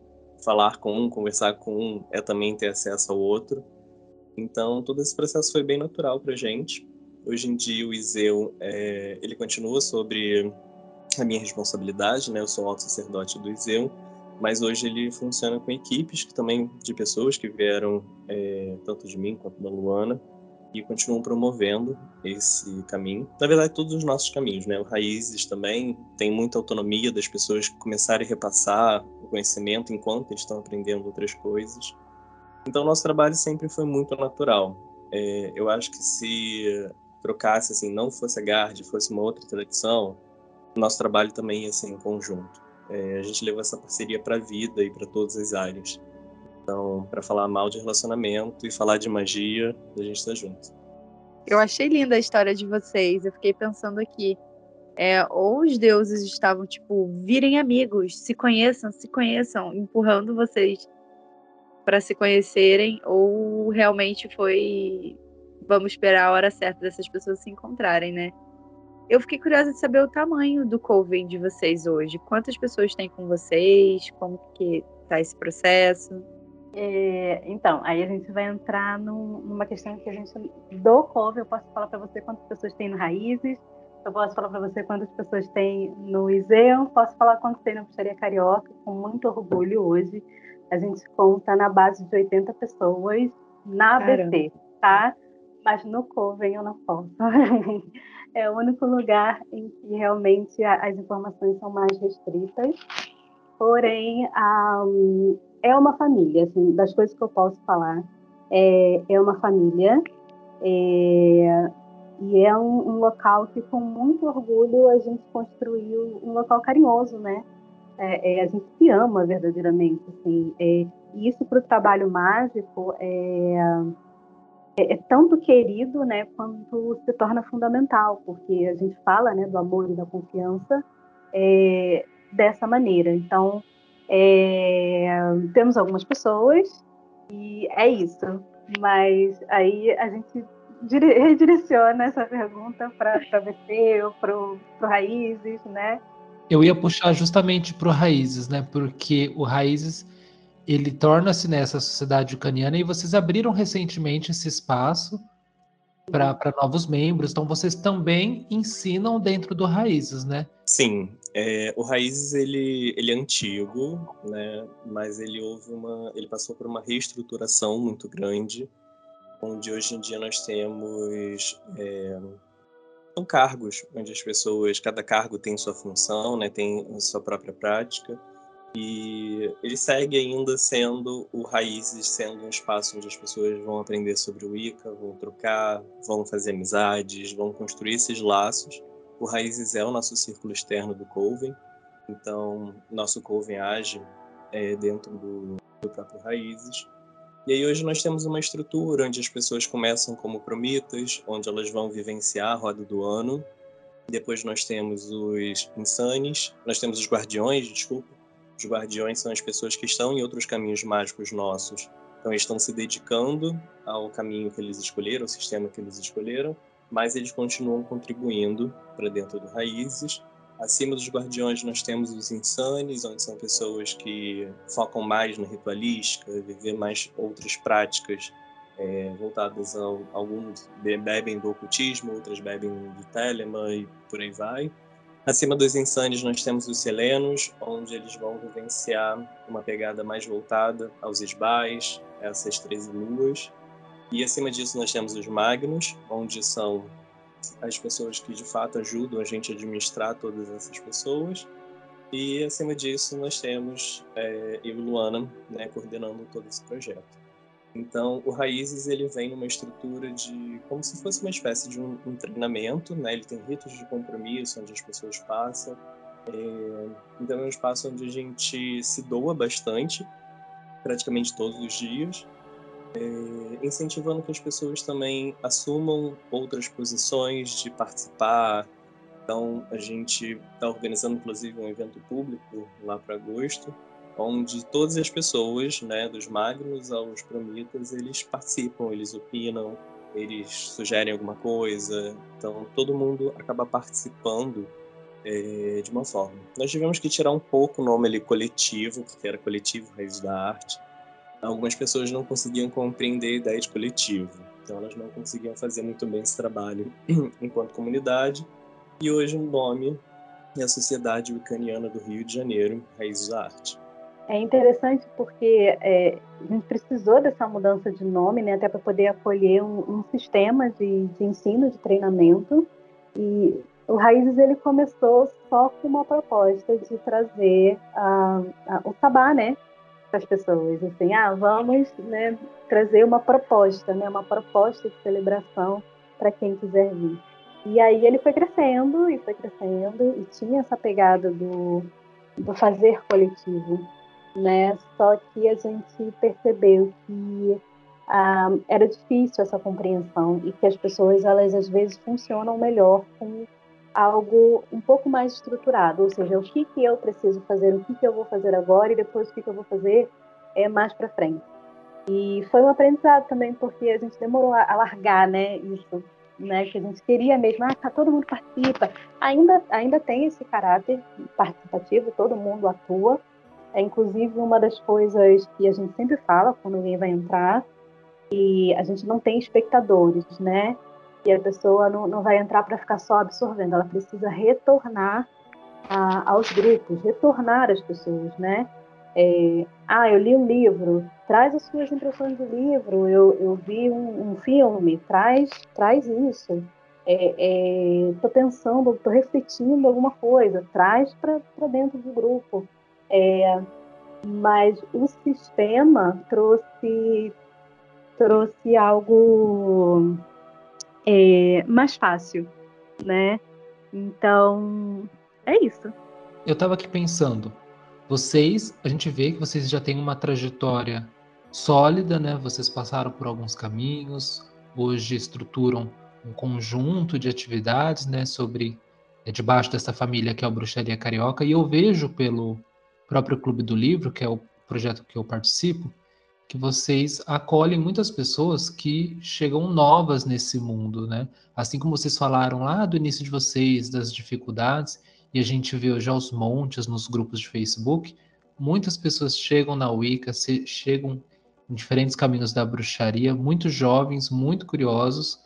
falar com um, conversar com um, é também ter acesso ao outro. Então, todo esse processo foi bem natural para a gente. Hoje em dia, o Iseu, é, ele continua sobre a minha responsabilidade, né? Eu sou alto sacerdote do Iseu, mas hoje ele funciona com equipes que também de pessoas que vieram é, tanto de mim quanto da Luana e continuam promovendo esse caminho. Na verdade, todos os nossos caminhos, né? O Raízes também tem muita autonomia das pessoas começarem a repassar o conhecimento enquanto eles estão aprendendo outras coisas. Então, nosso trabalho sempre foi muito natural. É, eu acho que se trocasse, assim, não fosse a Gard, fosse uma outra tradição, nosso trabalho também ser em conjunto. É, a gente levou essa parceria para a vida e para todas as áreas. Então, para falar mal de relacionamento e falar de magia, a gente está junto. Eu achei linda a história de vocês. Eu fiquei pensando aqui. é, ou os deuses estavam tipo, virem amigos, se conheçam, se conheçam, empurrando vocês para se conhecerem, ou realmente foi vamos esperar a hora certa dessas pessoas se encontrarem, né? Eu fiquei curiosa de saber o tamanho do Coven de vocês hoje. Quantas pessoas tem com vocês? Como que tá esse processo? É, então, aí a gente vai entrar num, numa questão que a gente do Coven, eu posso falar para você quantas pessoas tem no Raízes, eu posso falar para você quantas pessoas tem no Iseu, posso falar quantas tem na Puxaria Carioca, com muito orgulho hoje. A gente conta na base de 80 pessoas na ABC, tá? Mas no Coven eu não posso. é o único lugar em que realmente as informações são mais restritas. Porém, um, é uma família, assim, das coisas que eu posso falar. É, é uma família é, e é um, um, local que, com muito orgulho, a gente construiu um local carinhoso, né? É, é a gente se ama verdadeiramente, assim. É, e isso para o trabalho mágico é é, é, tanto querido, né, quanto se torna fundamental, porque a gente fala, né, do amor e da confiança é, dessa maneira. Então, é, temos algumas pessoas e é isso. Mas aí a gente redireciona essa pergunta para você ou para o Raízes, né? Eu ia puxar justamente para o Raízes, né? Porque o Raízes ele torna-se nessa sociedade ucraniana e vocês abriram recentemente esse espaço para novos membros, então vocês também ensinam dentro do Raízes, né? Sim, é, o Raízes ele, ele é antigo, né? Mas ele houve uma, ele passou por uma reestruturação muito grande, onde hoje em dia nós temos é, são cargos onde as pessoas, cada cargo tem sua função, né? Tem sua própria prática. E ele segue ainda sendo o Raízes, sendo um espaço onde as pessoas vão aprender sobre o Ica, vão trocar, vão fazer amizades, vão construir esses laços. O Raízes é o nosso círculo externo do Coven, então nosso Coven age é, dentro do, do próprio Raízes. E aí hoje nós temos uma estrutura onde as pessoas começam como promitas, onde elas vão vivenciar a roda do ano. Depois nós temos os insanes, nós temos os guardiões, desculpa, os guardiões são as pessoas que estão em outros caminhos mágicos nossos. Então, eles estão se dedicando ao caminho que eles escolheram, ao sistema que eles escolheram, mas eles continuam contribuindo para dentro do Raízes. Acima dos guardiões, nós temos os insanes, onde são pessoas que focam mais na ritualística, viver mais outras práticas é, voltadas a alguns bebem do ocultismo, outras bebem de Telema e por aí vai. Acima dos insanes nós temos os selenos, onde eles vão vivenciar uma pegada mais voltada aos esbais, essas 13 luas. E acima disso nós temos os magnos, onde são as pessoas que de fato ajudam a gente a administrar todas essas pessoas. E acima disso nós temos é, eu e Luana né, coordenando todo esse projeto. Então, o Raízes ele vem numa estrutura de como se fosse uma espécie de um, um treinamento, né? Ele tem ritos de compromisso onde as pessoas passam. É, então, é um espaço onde a gente se doa bastante, praticamente todos os dias, é, incentivando que as pessoas também assumam outras posições de participar. Então, a gente está organizando, inclusive, um evento público lá para agosto, onde todas as pessoas, né, dos magnos aos promitas, eles participam, eles opinam, eles sugerem alguma coisa, então todo mundo acaba participando é, de uma forma. Nós tivemos que tirar um pouco o nome ali coletivo, porque era coletivo Raiz da Arte. Algumas pessoas não conseguiam compreender a ideia de coletivo, então elas não conseguiam fazer muito bem esse trabalho enquanto comunidade. E hoje o nome é a Sociedade Wicaniana do Rio de Janeiro, Raiz da Arte. É interessante porque é, a gente precisou dessa mudança de nome, né, até para poder acolher um, um sistema de, de, ensino, de treinamento. E o Raízes ele começou só com uma proposta de trazer a, a, o sabá, né, para as pessoas. Assim, ah, vamos né, trazer uma proposta, né, uma proposta de celebração para quem quiser vir. E aí ele foi crescendo e foi crescendo e tinha essa pegada do, do fazer coletivo né? Só que a gente percebeu que ah, era difícil essa compreensão e que as pessoas elas às vezes funcionam melhor com algo um pouco mais estruturado, ou seja, o que, que eu preciso fazer, o que, que eu vou fazer agora e depois o que, que eu vou fazer é mais para frente. E foi um aprendizado também, porque a gente demorou a largar né, isso, né, que a gente queria mesmo, ah, tá, todo mundo participa. Ainda, ainda tem esse caráter participativo, todo mundo atua. É inclusive uma das coisas que a gente sempre fala quando alguém vai entrar, e a gente não tem espectadores, né? E a pessoa não, não vai entrar para ficar só absorvendo, ela precisa retornar a, aos grupos, retornar às pessoas, né? É, ah, eu li um livro, traz as suas impressões do livro, eu, eu vi um, um filme, traz, traz isso. Estou é, é, pensando, estou refletindo alguma coisa, traz para dentro do grupo. É, mas o sistema trouxe, trouxe algo é, mais fácil, né? Então, é isso. Eu estava aqui pensando, vocês, a gente vê que vocês já têm uma trajetória sólida, né? Vocês passaram por alguns caminhos, hoje estruturam um conjunto de atividades, né, sobre é, debaixo dessa família que é o Bruxaria Carioca, e eu vejo pelo próprio Clube do Livro, que é o projeto que eu participo, que vocês acolhem muitas pessoas que chegam novas nesse mundo, né? Assim como vocês falaram lá do início de vocês, das dificuldades, e a gente vê já os montes nos grupos de Facebook, muitas pessoas chegam na Wicca, chegam em diferentes caminhos da bruxaria, muito jovens, muito curiosos,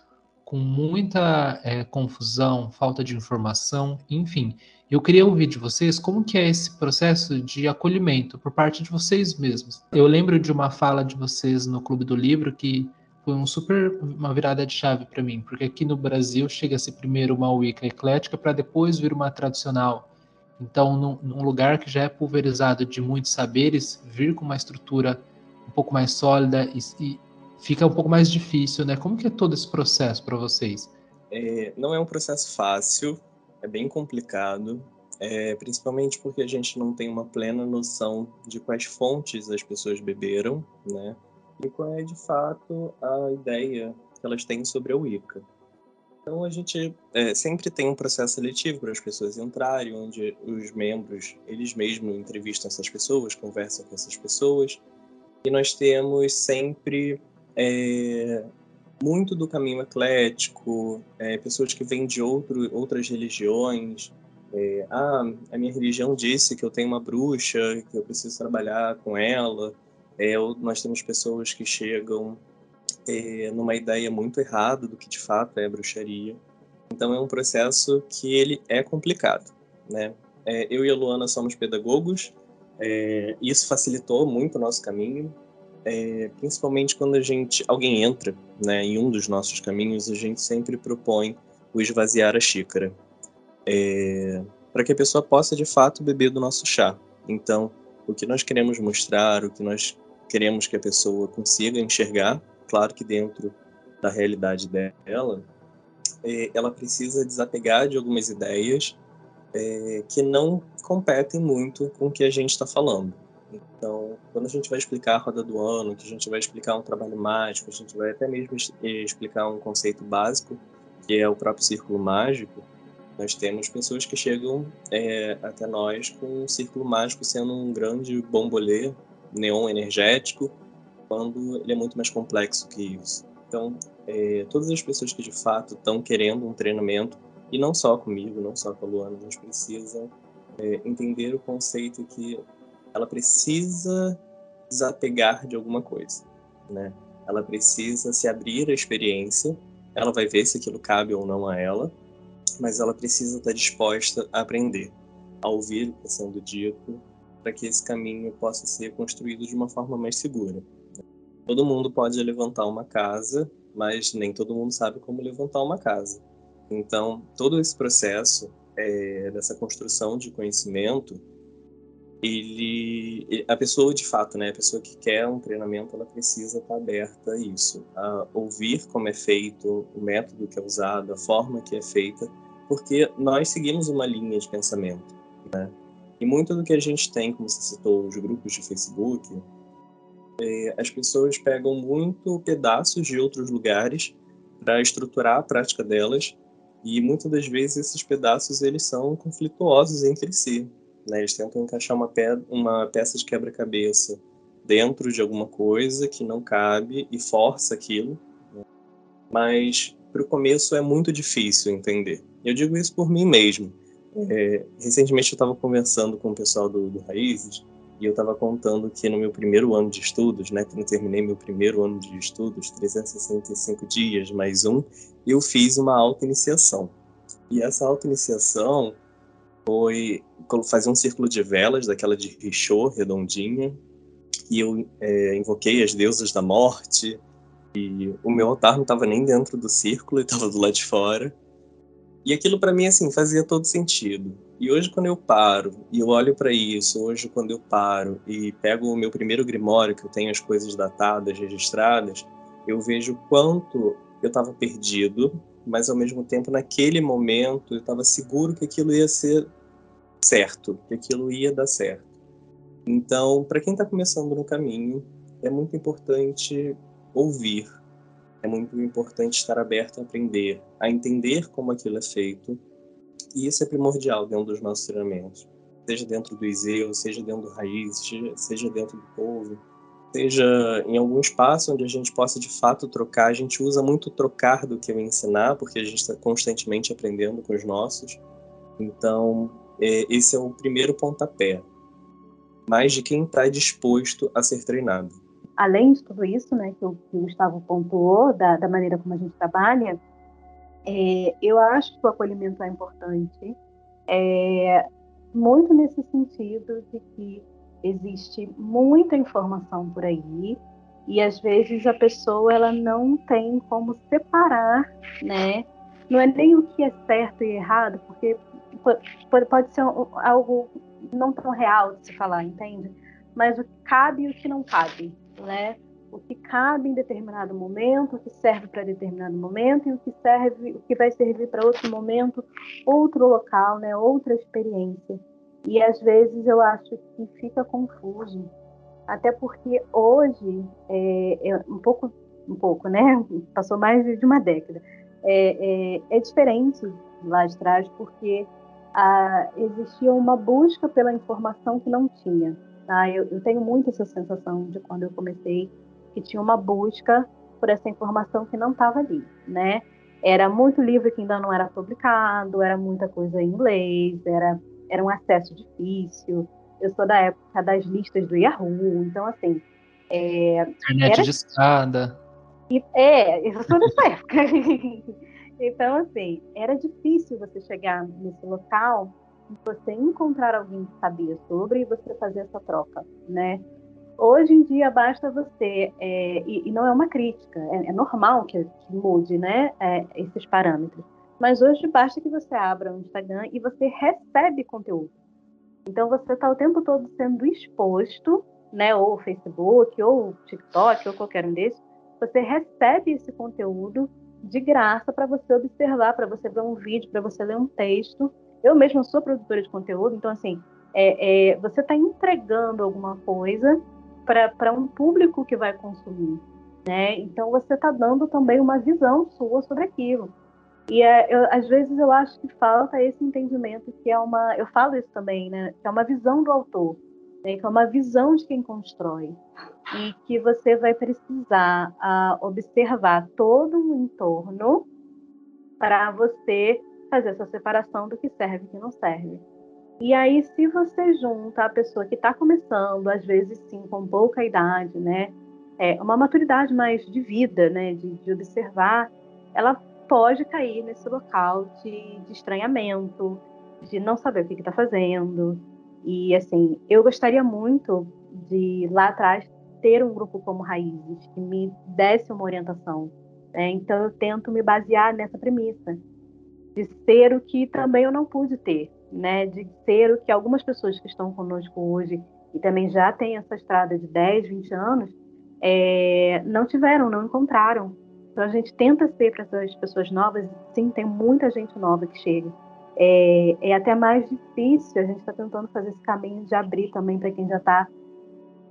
com muita é, confusão, falta de informação, enfim. Eu queria ouvir de vocês como que é esse processo de acolhimento por parte de vocês mesmos. Eu lembro de uma fala de vocês no Clube do Livro que foi um super uma virada de chave para mim, porque aqui no Brasil chega a ser primeiro uma Wicca eclética para depois vir uma tradicional. Então, num, num, lugar que já é pulverizado de muitos saberes, vir com uma estrutura um pouco mais sólida e, e fica um pouco mais difícil, né? Como que é todo esse processo para vocês? É, não é um processo fácil, é bem complicado, é, principalmente porque a gente não tem uma plena noção de quais fontes as pessoas beberam, né? e qual é de fato a ideia que elas têm sobre a Wicca. Então a gente é, sempre tem um processo seletivo para as pessoas entrarem, onde os membros eles mesmos entrevistam essas pessoas, conversam com essas pessoas, e nós temos sempre é, muito do caminho eclético, é, pessoas que vêm de outro, outras religiões. É, ah, a minha religião disse que eu tenho uma bruxa, que eu preciso trabalhar com ela. É, nós temos pessoas que chegam é, numa ideia muito errada do que de fato é bruxaria. Então é um processo que ele é complicado, né? É, eu e a Luana somos pedagogos, é, isso facilitou muito o nosso caminho, é, principalmente quando a gente alguém entra, né, em um dos nossos caminhos, a gente sempre propõe o esvaziar a xícara, é, para que a pessoa possa de fato beber do nosso chá. Então, o que nós queremos mostrar, o que nós queremos que a pessoa consiga enxergar, claro que dentro da realidade dela, é, ela precisa desapegar de algumas ideias é, que não competem muito com o que a gente está falando. Então, quando a gente vai explicar a roda do ano, que a gente vai explicar um trabalho mágico, a gente vai até mesmo explicar um conceito básico, que é o próprio círculo mágico, nós temos pessoas que chegam é, até nós com um círculo mágico sendo um grande bombolê neon energético, quando ele é muito mais complexo que isso. Então, é, todas as pessoas que de fato estão querendo um treinamento, e não só comigo, não só com a Luana, a gente precisa é, entender o conceito que ela precisa desapegar de alguma coisa, né? Ela precisa se abrir à experiência, ela vai ver se aquilo cabe ou não a ela, mas ela precisa estar disposta a aprender, a ouvir o que está sendo dito, para que esse caminho possa ser construído de uma forma mais segura. Todo mundo pode levantar uma casa, mas nem todo mundo sabe como levantar uma casa. Então, todo esse processo é, dessa construção de conhecimento, ele, a pessoa de fato, né, a pessoa que quer um treinamento, ela precisa estar aberta a isso, a ouvir como é feito, o método que é usado, a forma que é feita, porque nós seguimos uma linha de pensamento, né? E muito do que a gente tem, como você citou, os grupos de Facebook, é, as pessoas pegam muito pedaços de outros lugares para estruturar a prática delas E muitas das vezes esses pedaços eles são conflituosos entre si. Né? Eles tentam encaixar uma, pe uma peça de quebra-cabeça dentro de alguma coisa que não cabe e força aquilo. Né? Mas para o começo é muito difícil entender. Eu digo isso por mim mesmo. É, recentemente eu estava conversando com o pessoal do, do Raízes e eu estava contando que no meu primeiro ano de estudos, né, quando eu terminei meu primeiro ano de estudos, 365 dias mais um, eu fiz uma auto-iniciação. E essa auto-iniciação foi fazer um círculo de velas, daquela de Richot, redondinha, e eu é, invoquei as deusas da morte, e o meu altar não estava nem dentro do círculo, estava do lado de fora. E aquilo para mim assim fazia todo sentido. E hoje quando eu paro e eu olho para isso, hoje quando eu paro e pego o meu primeiro grimório que eu tenho as coisas datadas, registradas, eu vejo quanto eu estava perdido, mas ao mesmo tempo naquele momento eu estava seguro que aquilo ia ser certo, que aquilo ia dar certo. Então, para quem está começando no caminho, é muito importante ouvir, é muito importante estar aberto a aprender, a entender como aquilo é feito. E isso é primordial dentro dos nossos treinamentos. Seja dentro do ISEU, seja dentro do Raiz, seja dentro do povo, seja em algum espaço onde a gente possa de fato trocar. A gente usa muito trocar do que eu ensinar, porque a gente está constantemente aprendendo com os nossos. Então, é, esse é o primeiro pontapé. Mais de quem está disposto a ser treinado além de tudo isso, né, que o Gustavo pontuou, da, da, maneira como a gente trabalha, é, eu acho que o acolhimento é importante, é, muito nesse sentido de que existe muita informação por aí e às vezes a pessoa ela não tem como separar, né? Não é nem o que é certo e errado, porque pode, ser algo não tão real de se falar, entende? Mas o que cabe e o que não cabe né? O que cabe em determinado momento, o que serve para determinado momento e o que serve, o que vai servir para outro momento, outro local, né? Outra experiência. E às vezes eu acho que fica confuso, até porque hoje é, é um pouco, um pouco, né? Passou mais de uma década. É, é, é diferente lá de trás porque ah, existia uma busca pela informação que não tinha. Tá? Eu, eu tenho muito essa sensação de quando eu comecei que tinha uma busca por essa informação que não estava ali, né? Era muito livro que ainda não era publicado, era muita coisa em inglês, era, era um acesso difícil. Eu sou da época das listas do Yahoo, então assim. É, Internet era... de escada. E, é, eu sou dessa época. Então, assim, era difícil você chegar nesse local você encontrar alguém que sabia sobre e você fazer essa troca, né? Hoje em dia basta você, é, e, e, não é uma crítica, é, é normal que, que, mude, né, é, esses parâmetros. Mas hoje basta que você abra o Instagram e você recebe conteúdo. Então você está o tempo todo sendo exposto, né, ou Facebook, ou TikTok, ou qualquer um desses. Você recebe esse conteúdo de graça para você observar, para você ver um vídeo, para você ler um texto eu mesma sou produtora de conteúdo, então, assim, é, é, você está entregando alguma coisa para um público que vai consumir. Né? Então, você está dando também uma visão sua sobre aquilo. E é, eu, às vezes eu acho que falta esse entendimento que é uma, eu falo isso também, né? Que é uma visão do autor, né? que é uma visão de quem constrói e que você vai precisar uh, observar todo o entorno para você fazer essa separação do que serve e que não serve. E aí, se você junta a pessoa que está começando, às vezes sim, com pouca idade, né, é, uma maturidade mais de vida, né, de, de observar, ela pode cair nesse local de, de estranhamento, de não saber o que está fazendo. E assim, eu gostaria muito de lá atrás ter um grupo como Raízes que me desse uma orientação. Né? Então eu tento me basear nessa premissa de ser o que também eu não pude ter, né? De ser o que algumas pessoas que estão conosco hoje e também já têm essa estrada de 10, 20 anos, é, não tiveram, não encontraram. Então a gente tenta ser para essas pessoas novas, sim, tem muita gente nova que chega. É, é até mais difícil, a gente está tentando fazer esse caminho de abrir também para quem já está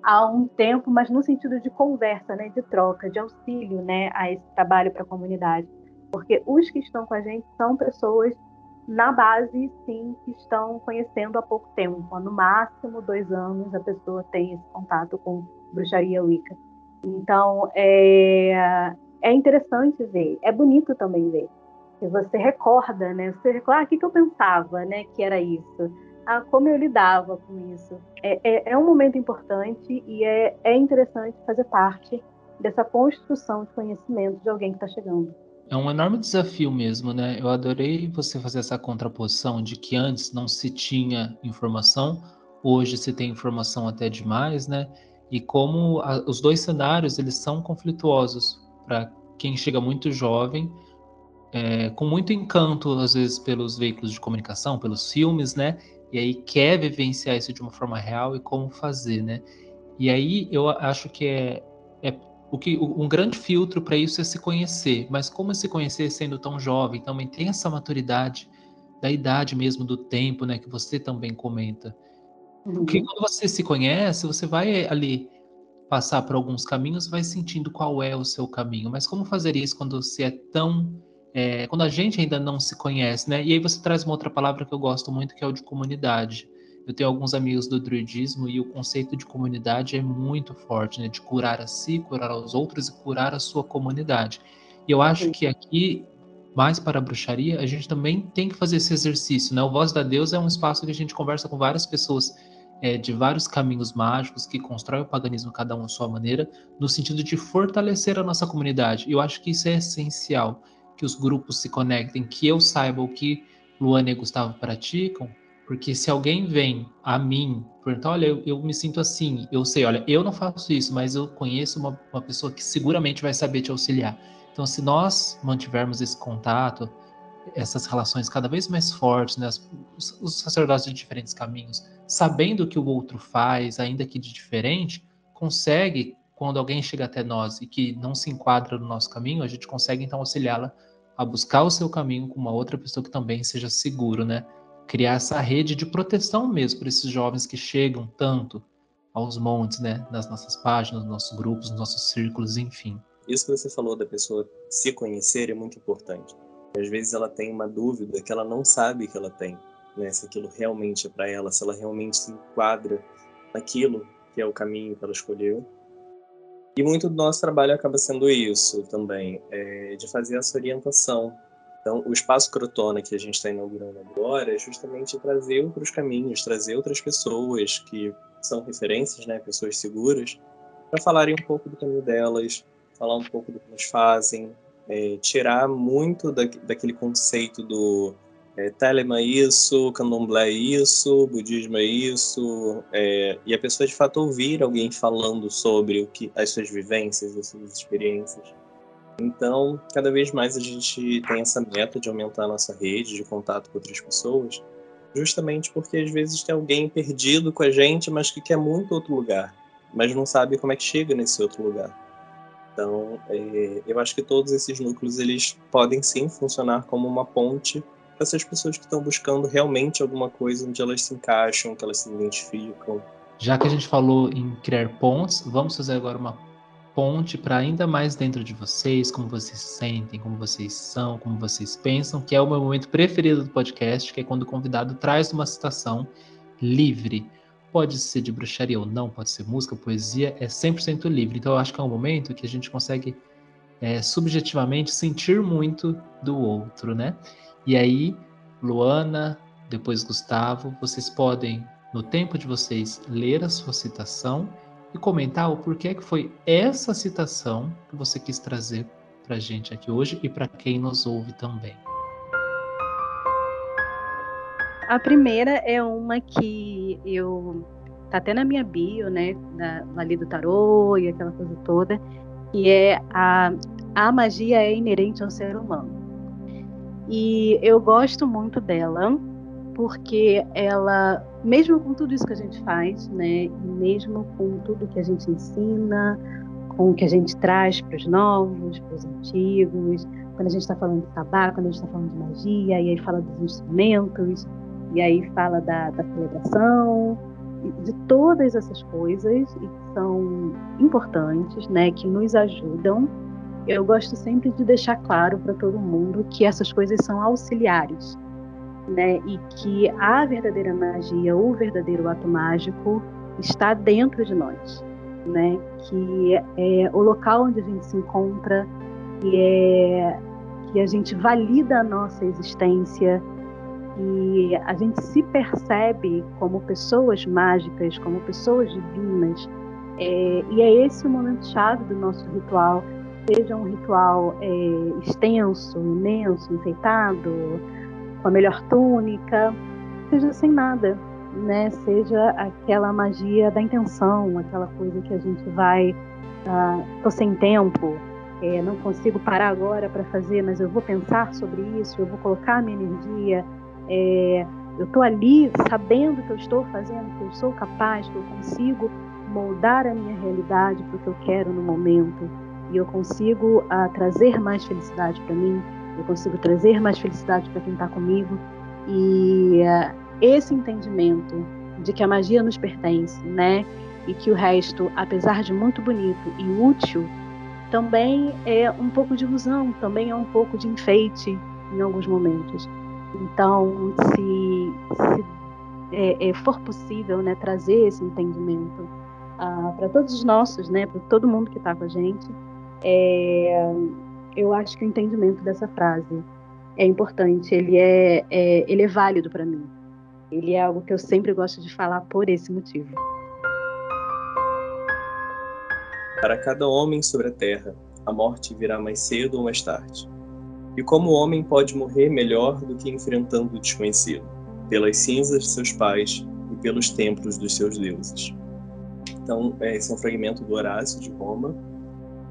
há um tempo, mas no sentido de conversa, né, de troca, de auxílio, né, a esse trabalho para a comunidade Porque os que estão com a gente são pessoas na base, sim, que estão conhecendo há pouco tempo. No máximo dois anos a pessoa tem esse contato com bruxaria Wicca. Então, é, é interessante ver, é bonito também ver. E você recorda, né? Você recorda, ah, o que, que eu pensava, né? Que era isso. Ah, como eu lidava com isso. É, é, é um momento importante e é, é interessante fazer parte dessa construção de conhecimento de alguém que está chegando. É um enorme desafio mesmo, né? Eu adorei você fazer essa contraposição de que antes não se tinha informação, hoje se tem informação até demais, né? E como a, os dois cenários eles são conflituosos para quem chega muito jovem, é, com muito encanto às vezes pelos veículos de comunicação, pelos filmes, né? E aí quer vivenciar isso de uma forma real e como fazer, né? E aí eu acho que é, é o que um grande filtro para isso é se conhecer, mas como se conhecer sendo tão jovem, também tem essa maturidade da idade mesmo do tempo, né, que você também comenta. Porque uhum. quando você se conhece, você vai ali passar por alguns caminhos, vai sentindo qual é o seu caminho. Mas como fazer isso quando você é tão é, quando a gente ainda não se conhece, né? E aí você traz uma outra palavra que eu gosto muito, que é o de comunidade. Eu tenho alguns amigos do druidismo e o conceito de comunidade é muito forte, né? De curar a si, curar aos outros e curar a sua comunidade. E eu acho que aqui, mais para a bruxaria, a gente também tem que fazer esse exercício, né? O Voz da Deus é um espaço que a gente conversa com várias pessoas é, de vários caminhos mágicos que constroem o paganismo cada um à sua maneira, no sentido de fortalecer a nossa comunidade. E eu acho que isso é essencial, que os grupos se conectem, que eu saiba o que Luana e Gustavo praticam, porque se alguém vem a mim perguntar, olha, eu, eu, me sinto assim, eu sei, olha, eu não faço isso, mas eu conheço uma, uma pessoa que seguramente vai saber te auxiliar. Então, se nós mantivermos esse contato, essas relações cada vez mais fortes, né, os, os sacerdotes de diferentes caminhos, sabendo o que o outro faz, ainda que de diferente, consegue, quando alguém chega até nós e que não se enquadra no nosso caminho, a gente consegue então auxiliá-la a buscar o seu caminho com uma outra pessoa que também seja seguro, né? criar essa rede de proteção mesmo para esses jovens que chegam tanto aos montes, né, nas nossas páginas, nos nossos grupos, nos nossos círculos, enfim. Isso que você falou da pessoa se conhecer é muito importante. Às vezes ela tem uma dúvida que ela não sabe que ela tem, né, se aquilo realmente é para ela, se ela realmente se enquadra naquilo que é o caminho que ela escolheu. E muito do nosso trabalho acaba sendo isso também, é, de fazer essa orientação. Então, o espaço Crotona que a gente está inaugurando agora é justamente trazer outros caminhos, trazer outras pessoas que são referências, né, pessoas seguras, para falarem um pouco do caminho delas, falar um pouco do que elas fazem, é, tirar muito da, daquele conceito do é, Telema é isso, Candomblé é isso, Budismo é isso, é, e a pessoa de fato ouvir alguém falando sobre o que as suas vivências, as suas experiências. Então, cada vez mais a gente tem essa meta de aumentar a nossa rede de contato com outras pessoas, justamente porque às vezes tem alguém perdido com a gente, mas que quer muito outro lugar, mas não sabe como é que chega nesse outro lugar. Então, é, eu acho que todos esses núcleos eles podem sim funcionar como uma ponte essas pessoas que estão buscando realmente alguma coisa onde elas se encaixam, que elas se identificam. Já que a gente falou em criar pontes, vamos fazer agora uma ponte para ainda mais dentro de vocês, como vocês se sentem, como vocês são, como vocês pensam, que é o meu momento preferido do podcast, que é quando o convidado traz uma citação livre. Pode ser de bruxaria ou não, pode ser música, poesia, é 100% livre. Então eu acho que é um momento que a gente consegue é, subjetivamente sentir muito do outro, né? E aí, Luana, depois Gustavo, vocês podem, no tempo de vocês, ler a sua citação e comentar o porquê que foi essa citação que você quis trazer para a gente aqui hoje e para quem nos ouve também. A primeira é uma que eu tá até na minha bio, né, da, ali do tarô e aquela coisa toda, que é a a magia é inerente ao ser humano. E eu gosto muito dela porque ela mesmo com tudo isso que a gente faz, né, mesmo com tudo que a gente ensina, com o que a gente traz para os novos, para os antigos, quando a gente está falando de tabaco, quando a gente está falando de magia, e aí fala dos instrumentos, e aí fala da, da celebração, de todas essas coisas que são importantes, né, que nos ajudam eu gosto sempre de deixar claro para todo mundo que essas coisas são auxiliares, né? E que a verdadeira magia, o verdadeiro ato mágico, está dentro de nós, né? Que é o local onde a gente se encontra, que é que a gente valida a nossa existência e a gente se percebe como pessoas mágicas, como pessoas divinas. É, e é esse o momento chave do nosso ritual, seja um ritual é, extenso, imenso, enfeitado, com a melhor túnica, seja sem nada, né? Seja aquela magia da intenção, aquela coisa que a gente vai, ah, tô sem tempo, é, não consigo parar agora para fazer, mas eu vou pensar sobre isso, eu vou colocar minha energia, é, eu estou ali sabendo que eu estou fazendo, que eu sou capaz, que eu consigo moldar a minha realidade para o que eu quero no momento e eu consigo uh, trazer mais felicidade para mim, eu consigo trazer mais felicidade para quem está comigo e uh, esse entendimento de que a magia nos pertence, né? E que o resto, apesar de muito bonito e útil, também é um pouco de ilusão, também é um pouco de enfeite em alguns momentos. Então, se, se é, é, for possível né, trazer esse entendimento uh, para todos os nossos, né, para todo mundo que está com a gente, é, eu acho que o entendimento dessa frase é importante, ele é, é ele é válido para mim. Ele é algo que eu sempre gosto de falar por esse motivo. Para cada homem sobre a terra, a morte virá mais cedo ou mais tarde. E como o homem pode morrer melhor do que enfrentando o desconhecido, pelas cinzas de seus pais e pelos templos dos seus deuses. Então, é, esse é um fragmento do Horácio de Roma.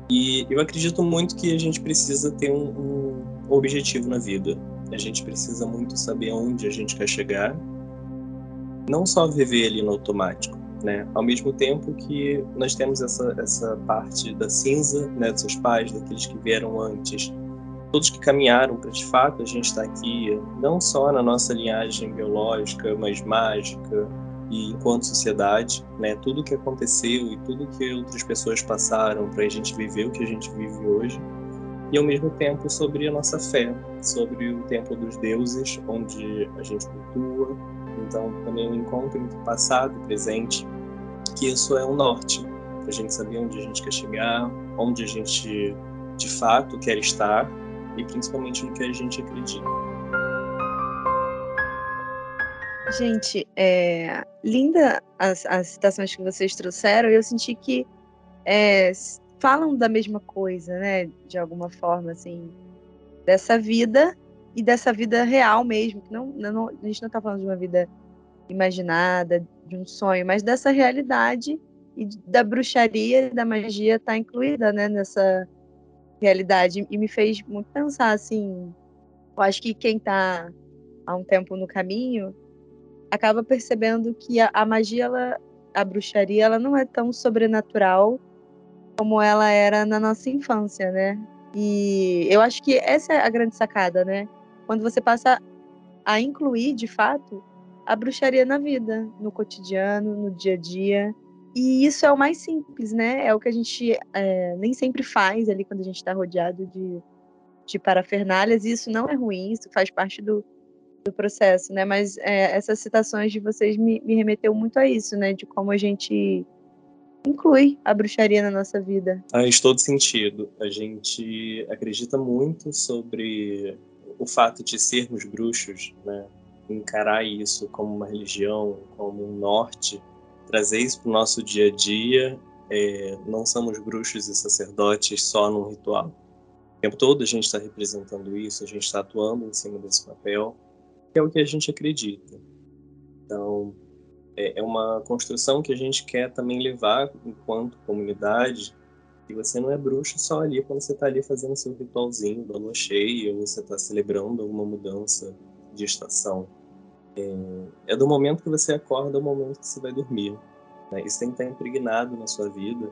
E eu acredito muito que a gente precisa ter um, um objetivo na vida. A gente precisa muito saber aonde a gente quer chegar. Não só viver ali no automático, né? Ao mesmo tempo que nós temos essa, essa parte da cinza, né, dos seus pais, daqueles que vieram antes, todos que caminharam para de fato a gente estar tá aqui, não só na nossa linhagem biológica, mas mágica e enquanto sociedade, né? Tudo que aconteceu e tudo que outras pessoas passaram para a gente viver o que a gente vive hoje e ao mesmo tempo sobre a nossa fé, sobre o templo dos deuses, onde a gente cultua, então, também um encontro entre passado e presente, que isso é um norte, para a gente saber onde a gente quer chegar, onde a gente de fato quer estar e principalmente no que a gente acredita. Gente, é, linda as, as citações que vocês trouxeram, eu senti que é, falam da mesma coisa, né? De alguma forma, assim, dessa vida e dessa vida real mesmo, que não, não, a gente não está falando de uma vida imaginada, de um sonho, mas dessa realidade e da bruxaria e da magia está incluída né, nessa realidade. E me fez muito pensar, assim, eu acho que quem está há um tempo no caminho acaba percebendo que a, a magia, ela, a bruxaria, ela não é tão sobrenatural como ela era na nossa infância, né? E eu acho que essa é a grande sacada, né? quando você passa a incluir, de fato, a bruxaria na vida, no cotidiano, no dia a dia. E isso é o mais simples, né? É o que a gente é, nem sempre faz ali quando a gente está rodeado de, de parafernálias. E isso não é ruim, isso faz parte do, do processo, né? Mas é, essas citações de vocês me, me remeteu muito a isso, né? De como a gente inclui a bruxaria na nossa vida. Faz todo sentido. A gente acredita muito sobre o fato de sermos bruxos, né, encarar isso como uma religião, como um norte, trazer isso para o nosso dia a dia, é, não somos bruxos e sacerdotes só num ritual. O tempo todo a gente está representando isso, a gente está atuando em cima desse papel, é o que a gente acredita. Então, é, é uma construção que a gente quer também levar enquanto comunidade e você não é bruxo só ali quando você está ali fazendo seu ritualzinho da lua cheia, ou você está celebrando alguma mudança de estação. É, é, do momento que você acorda ao momento que você vai dormir. Né? Isso tem que estar impregnado na sua vida,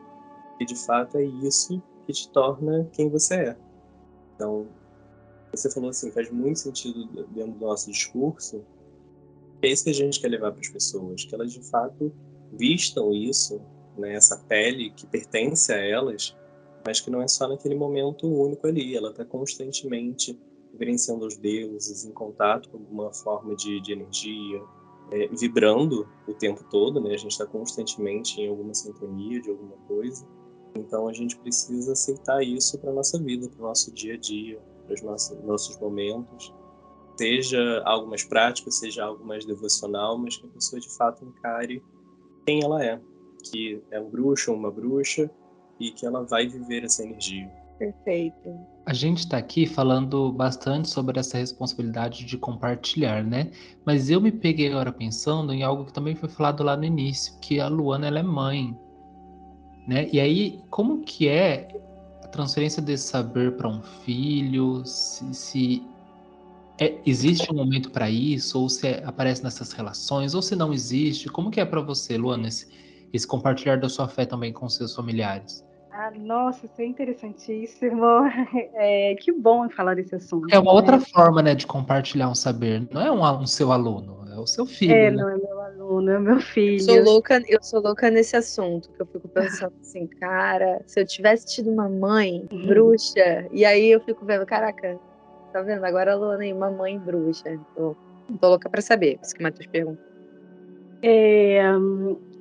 e de fato é isso que te torna quem você é. Então, você falou assim, faz muito sentido dentro do nosso discurso, é isso que a gente quer levar para as pessoas, que elas de fato vistam isso né, essa pele que pertence a elas mas que não é só naquele momento único ali, ela está constantemente reverenciando os deuses, em contato com alguma forma de, de energia, é, vibrando o tempo todo, né? A gente está constantemente em alguma sintonia de alguma coisa. Então a gente precisa aceitar isso para nossa vida, para o nosso dia a dia, para os nossos, nossos momentos. Seja algo mais prático, seja algo mais devocional, mas que a pessoa de fato encare quem ela é, que é um bruxo ou uma bruxa e que ela vai viver essa energia. Perfeito. A gente está aqui falando bastante sobre essa responsabilidade de compartilhar, né? Mas eu me peguei agora pensando em algo que também foi falado lá no início, que a Luana ela é mãe, né? E aí, como que é transferência desse saber para um filho? Se, se é, existe um momento para isso, ou se é, aparece nessas relações, ou se não existe? Como que é para você, Luana, esse, esse compartilhar da sua fé também com seus familiares? Ah, nossa, isso é interessantíssimo. É, que bom falar desse assunto. É uma né? outra forma, né, de compartilhar um saber. Não é um, um, seu aluno, é o seu filho. É, né? não é meu aluno, é meu filho. Eu sou louca, eu sou louca nesse assunto, que eu fico pensando assim, cara, se eu tivesse tido uma mãe uhum. bruxa, e aí eu fico vendo, caraca, tá vendo? Agora a Luana aí, uma mãe bruxa. Tô, tô louca pra saber, isso que o Matheus pergunta. É,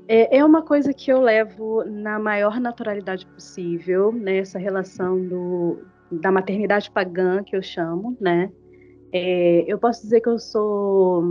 é, é, uma coisa que eu levo na maior naturalidade possível, né? Essa relação do, da maternidade pagã, que eu chamo, né? É, eu posso dizer que eu sou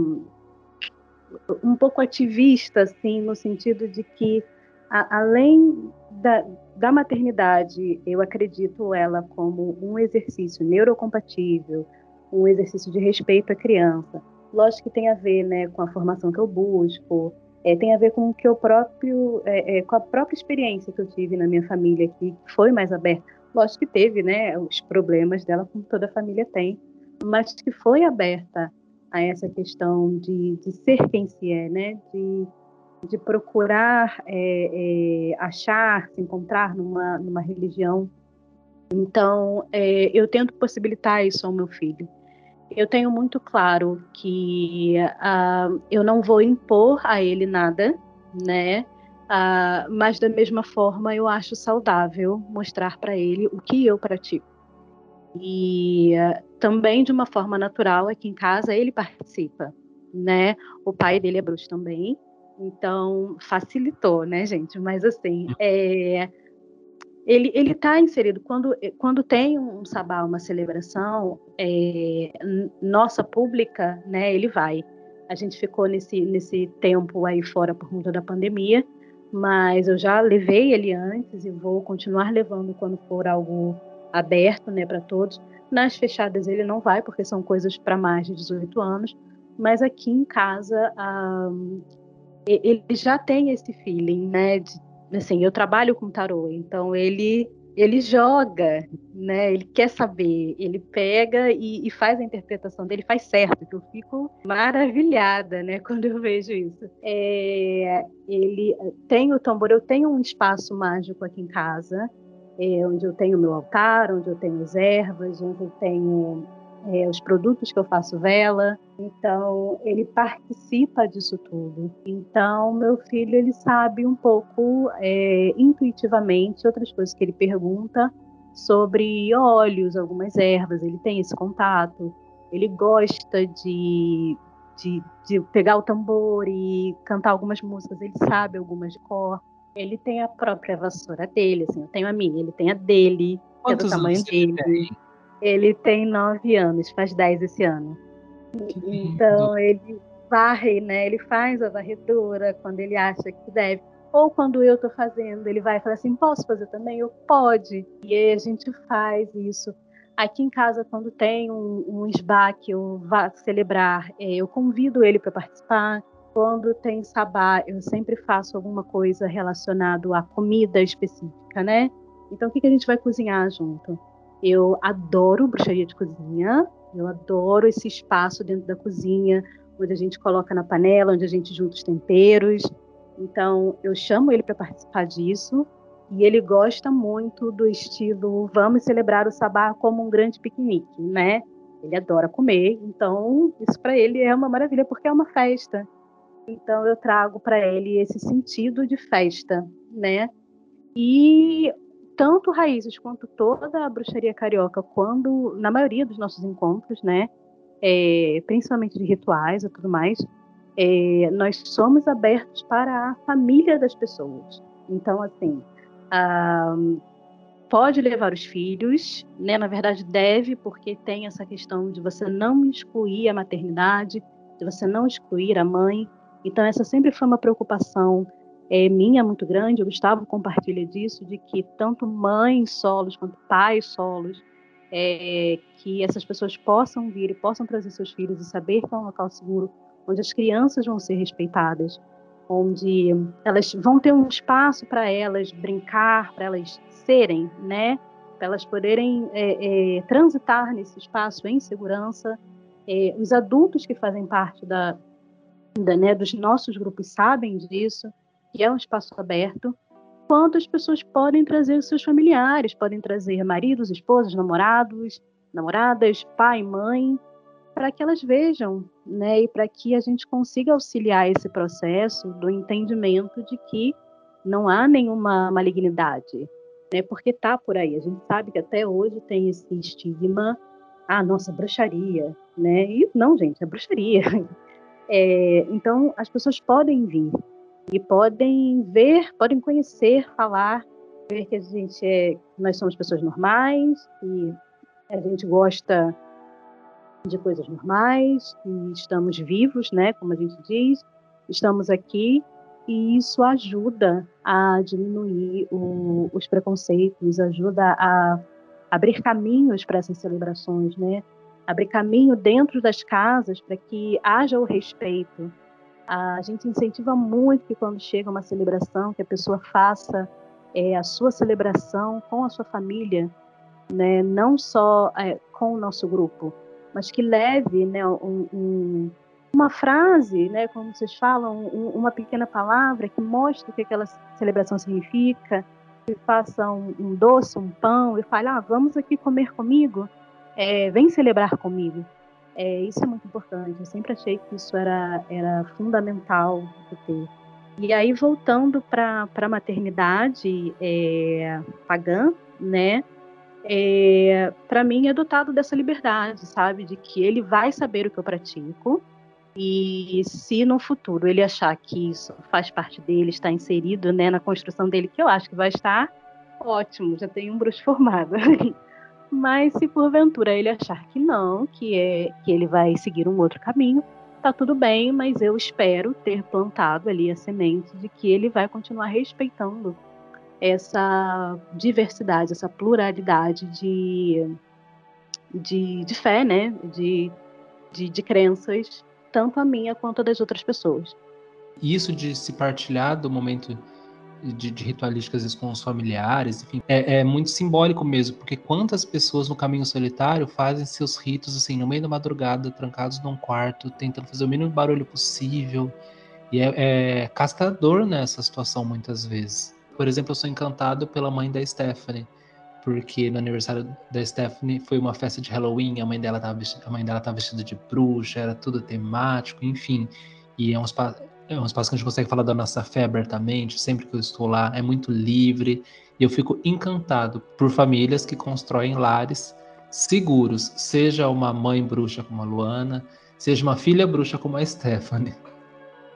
um pouco ativista, assim, no sentido de que, a, além da, da maternidade, eu acredito ela como um exercício neurocompatível, um exercício de respeito à criança. Lógico que tem a ver né, com a formação que eu busco, é, tem a ver com o que eu próprio, é, é, com a própria experiência que eu tive na minha família que foi mais aberta. Lógico que teve, né, os problemas dela, como toda família tem, mas que foi aberta a essa questão de, de ser quem se é, né, de, de procurar é, é, achar, se encontrar numa, numa religião. Então, é, eu tento possibilitar isso ao meu filho eu tenho muito claro que uh, eu não vou impor a ele nada, né? Uh, mas da mesma forma eu acho saudável mostrar para ele o que eu pratico. E uh, também de uma forma natural aqui em casa ele participa, né? O pai dele é bruxo também, então facilitou, né, gente? Mas assim, é, ele ele está inserido. Quando quando tem um sabá uma celebração é, nossa pública né ele vai. A gente ficou nesse nesse tempo aí fora por conta da pandemia mas eu já levei ele antes e vou continuar levando quando for algo aberto né para todos. Nas fechadas ele não vai porque são coisas para mais de 18 anos mas aqui em casa ah, ele já tem esse feeling né de assim, eu trabalho com tarô, então ele ele joga, né? Ele quer saber, ele pega e, e, faz a interpretação dele, faz certo, que eu fico maravilhada, né? Quando eu vejo isso. É, ele tem o tambor, eu tenho um espaço mágico aqui em casa, é, onde eu tenho meu altar, onde eu tenho as ervas, onde eu tenho é, os produtos que eu faço vela. Então, ele participa disso tudo. Então, meu filho, ele sabe um pouco é, intuitivamente outras coisas que ele pergunta sobre óleos, algumas ervas, ele tem esse contato. Ele gosta de, de, de pegar o tambor e cantar algumas músicas, ele sabe algumas de cor. Ele tem a própria vassoura dele, assim, eu tenho a minha, ele tem a dele, Quantos é do tamanho dele. Tem? Ele tem nove anos, faz dez esse ano. Então ele varre, né? Ele faz a varredura quando ele acha que deve. Ou quando eu estou fazendo, ele vai falar assim: posso fazer também? Eu pode. E aí a gente faz isso. Aqui em casa, quando tem um, um SBA que eu vá celebrar, é, eu convido ele para participar. Quando tem sabá, eu sempre faço alguma coisa relacionada à comida específica, né? Então, o que, que a gente vai cozinhar junto? Eu adoro bruxaria de cozinha, eu adoro esse espaço dentro da cozinha, onde a gente coloca na panela, onde a gente junta os temperos. Então, eu chamo ele para participar disso. E ele gosta muito do estilo vamos celebrar o sabá como um grande piquenique, né? Ele adora comer, então isso para ele é uma maravilha porque é uma festa. Então eu trago para ele esse sentido de festa, né? E tanto raízes quanto toda a bruxaria carioca, quando na maioria dos nossos encontros, né, é, principalmente de rituais e tudo mais, é, nós somos abertos para a família das pessoas. Então, assim, ah, pode levar os filhos, né? Na verdade, deve, porque tem essa questão de você não excluir a maternidade, de você não excluir a mãe. Então, essa sempre foi uma preocupação é, minha muito grande. O Gustavo compartilha disso, de que tanto mães solos quanto pais solos, é, que essas pessoas possam vir e possam trazer seus filhos e saber que é um local seguro, onde as crianças vão ser respeitadas, onde elas vão ter um espaço para elas brincar, para elas serem, né? Para elas poderem é, é, transitar nesse espaço em segurança. É, os adultos que fazem parte da, da, né, dos nossos grupos sabem disso, que é um espaço aberto. Quanto as pessoas podem trazer seus familiares, podem trazer maridos, esposas, namorados, namoradas, pai, mãe, para que elas vejam, né, e para que a gente consiga auxiliar esse processo do entendimento de que não há nenhuma malignidade, né, porque está por aí. A gente sabe que até hoje tem esse estigma, ah, nossa, bruxaria, né? E não, gente, é bruxaria. É, então, as pessoas podem vir e podem ver, podem conhecer, falar, ver que a gente é, nós somos pessoas normais, e a gente gosta de coisas normais, e estamos vivos, né, como a gente diz, estamos aqui e isso ajuda a diminuir o, os preconceitos, ajuda a abrir caminhos para essas celebrações, né? Abrir caminho dentro das casas para que haja o respeito. A gente incentiva muito que quando chega uma celebração, que a pessoa faça é, a sua celebração com a sua família, né? Não só é, com o nosso grupo, mas que leve né, um, um, uma frase, né, como vocês falam, um, uma pequena palavra que mostre o que aquela celebração significa, que faça um, doce, um pão, e fale, ah, vamos aqui comer comigo, é, vem celebrar comigo. É, isso é muito importante, eu sempre achei que isso era, era fundamental de ter. E aí, voltando para a maternidade é, pagã, né, é, para mim é dotado dessa liberdade, sabe? De que ele vai saber o que eu pratico. E se no futuro ele achar que isso faz parte dele, está inserido né, na construção dele, que eu acho que vai estar, ótimo, já tem um bruxo formado. Mas se porventura ele achar que não, que é que ele vai seguir um outro caminho, tá tudo bem, mas eu espero ter plantado ali a semente de que ele vai continuar respeitando essa diversidade, essa pluralidade de, de, de fé, né? De, de, de crenças, tanto a minha quanto a das outras pessoas. Isso de se partilhar do momento de, de ritualísticas com os familiares, enfim, é, é, muito simbólico mesmo, porque quantas pessoas no caminho solitário fazem seus ritos assim no meio da madrugada, trancados num quarto, tentando fazer o mínimo barulho possível, e é, é castrador nessa situação muitas vezes. Por exemplo, eu sou encantado pela mãe da Stephanie, porque no aniversário da Stephanie foi uma festa de Halloween, a mãe dela estava vestida, a mãe dela vestida de bruxa, era tudo temático, enfim. E é um é um espaço que a gente consegue falar da nossa fé abertamente, sempre que eu estou lá, é muito livre. E eu fico encantado por famílias que constroem lares seguros, seja uma mãe bruxa como a Luana, seja uma filha bruxa como a Stephanie.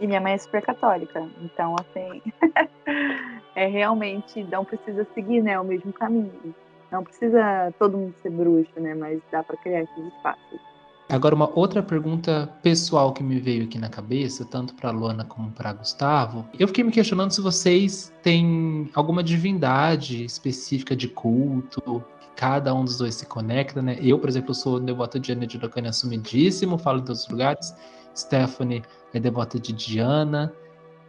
E minha mãe é super católica, então assim, é realmente não precisa seguir, né, o mesmo caminho. Não precisa todo mundo ser bruxo, né, mas dá para criar esses espaços. Agora uma outra pergunta pessoal que me veio aqui na cabeça, tanto para Luana como para Gustavo. Eu fiquei me questionando se vocês têm alguma divindade específica de culto, que cada um dos dois se conecta, né? Eu, por exemplo, sou devoto de Ana de Locânia assumidíssimo, falo em todos os lugares. Stephanie é devota de Diana,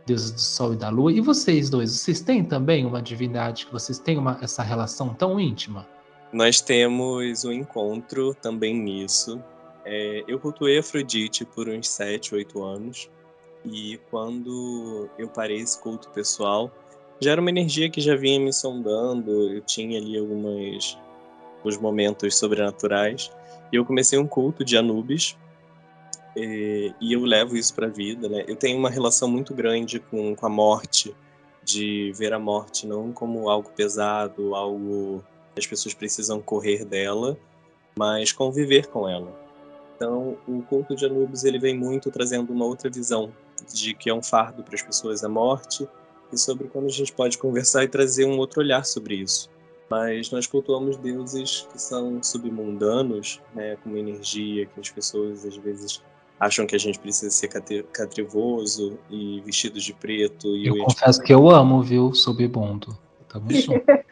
deusa do sol e da lua. E vocês dois, vocês têm também uma divindade que vocês têm uma, essa relação tão íntima? Nós temos um encontro também nisso. É, eu cultuei Afrodite por uns 7, 8 anos. E quando eu parei esse culto pessoal, já era uma energia que já vinha me sondando. Eu tinha ali algumas os momentos sobrenaturais. E eu comecei um culto de Anubis, e, e eu levo isso para a vida, né? Eu tenho uma relação muito grande com, com a morte de ver a morte não como algo pesado, algo que as pessoas precisam correr dela, mas conviver com ela. Então, o culto de Anubis ele vem muito trazendo uma outra visão de que é um fardo para as pessoas a morte e sobre como a gente pode conversar e trazer um outro olhar sobre isso. Mas nós cultuamos deuses que são submundanos, né, com uma energia que as pessoas às vezes acham que a gente precisa ser catrivoso e vestido de preto. E eu confesso que eu amo, viu, submundo. Tamo junto.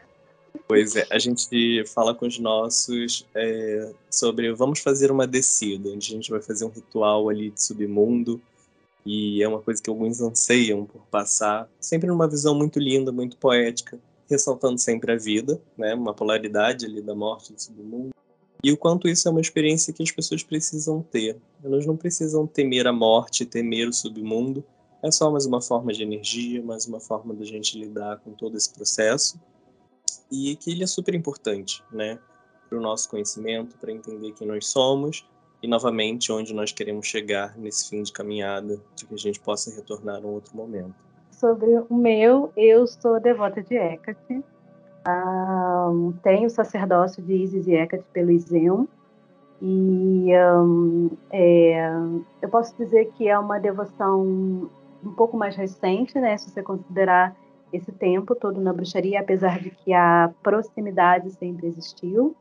Pois é, a gente fala com os nossos é, sobre vamos fazer uma descida, onde a gente vai fazer um ritual ali de submundo, e é uma coisa que alguns anseiam por passar, sempre numa visão muito linda, muito poética, ressaltando sempre a vida, né, uma polaridade ali da morte do submundo, e o quanto isso é uma experiência que as pessoas precisam ter. Elas não precisam temer a morte, temer o submundo, é só mais uma forma de energia, mais uma forma da gente lidar com todo esse processo e que ele é super importante, né, para o nosso conhecimento, para entender quem nós somos e novamente onde nós queremos chegar nesse fim de caminhada, de que a gente possa retornar a um outro momento. Sobre o meu, eu sou devota de Hecate. Um, tenho o sacerdócio de Isis e Hecate pelo Iseum. E um, é, eu posso dizer que é uma devoção um pouco mais recente, né? Se você considerar esse tempo todo na bruxaria, apesar de que a proximidade sempre existiu,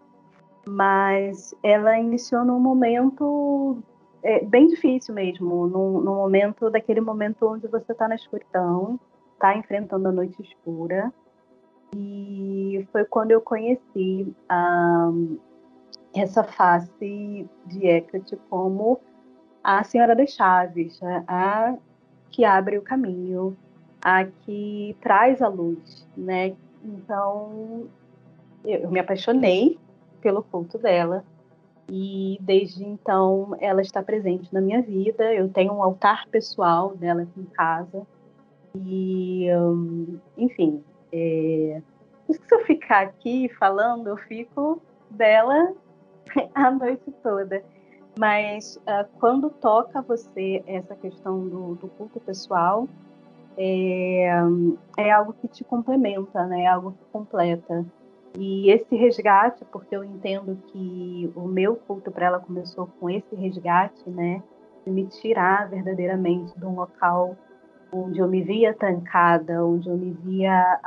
mas ela iniciou num momento é, bem difícil mesmo, no momento daquele momento onde você está na escuridão, está enfrentando a noite escura, e foi quando eu conheci a, essa face de Hecate como a Senhora das Chaves, a que abre o caminho, a que traz a luz, né? Então, eu me apaixonei pelo culto dela e desde então ela está presente na minha vida. Eu tenho um altar pessoal dela aqui em casa e, um, enfim, é... se eu ficar aqui falando, eu fico dela a noite toda. Mas uh, quando toca você essa questão do, do culto pessoal, é, é algo que te complementa, né? É algo que completa. E esse resgate, porque eu entendo que o meu culto para ela começou com esse resgate, né? De me tirar verdadeiramente de um local onde eu me via tancada, onde eu me via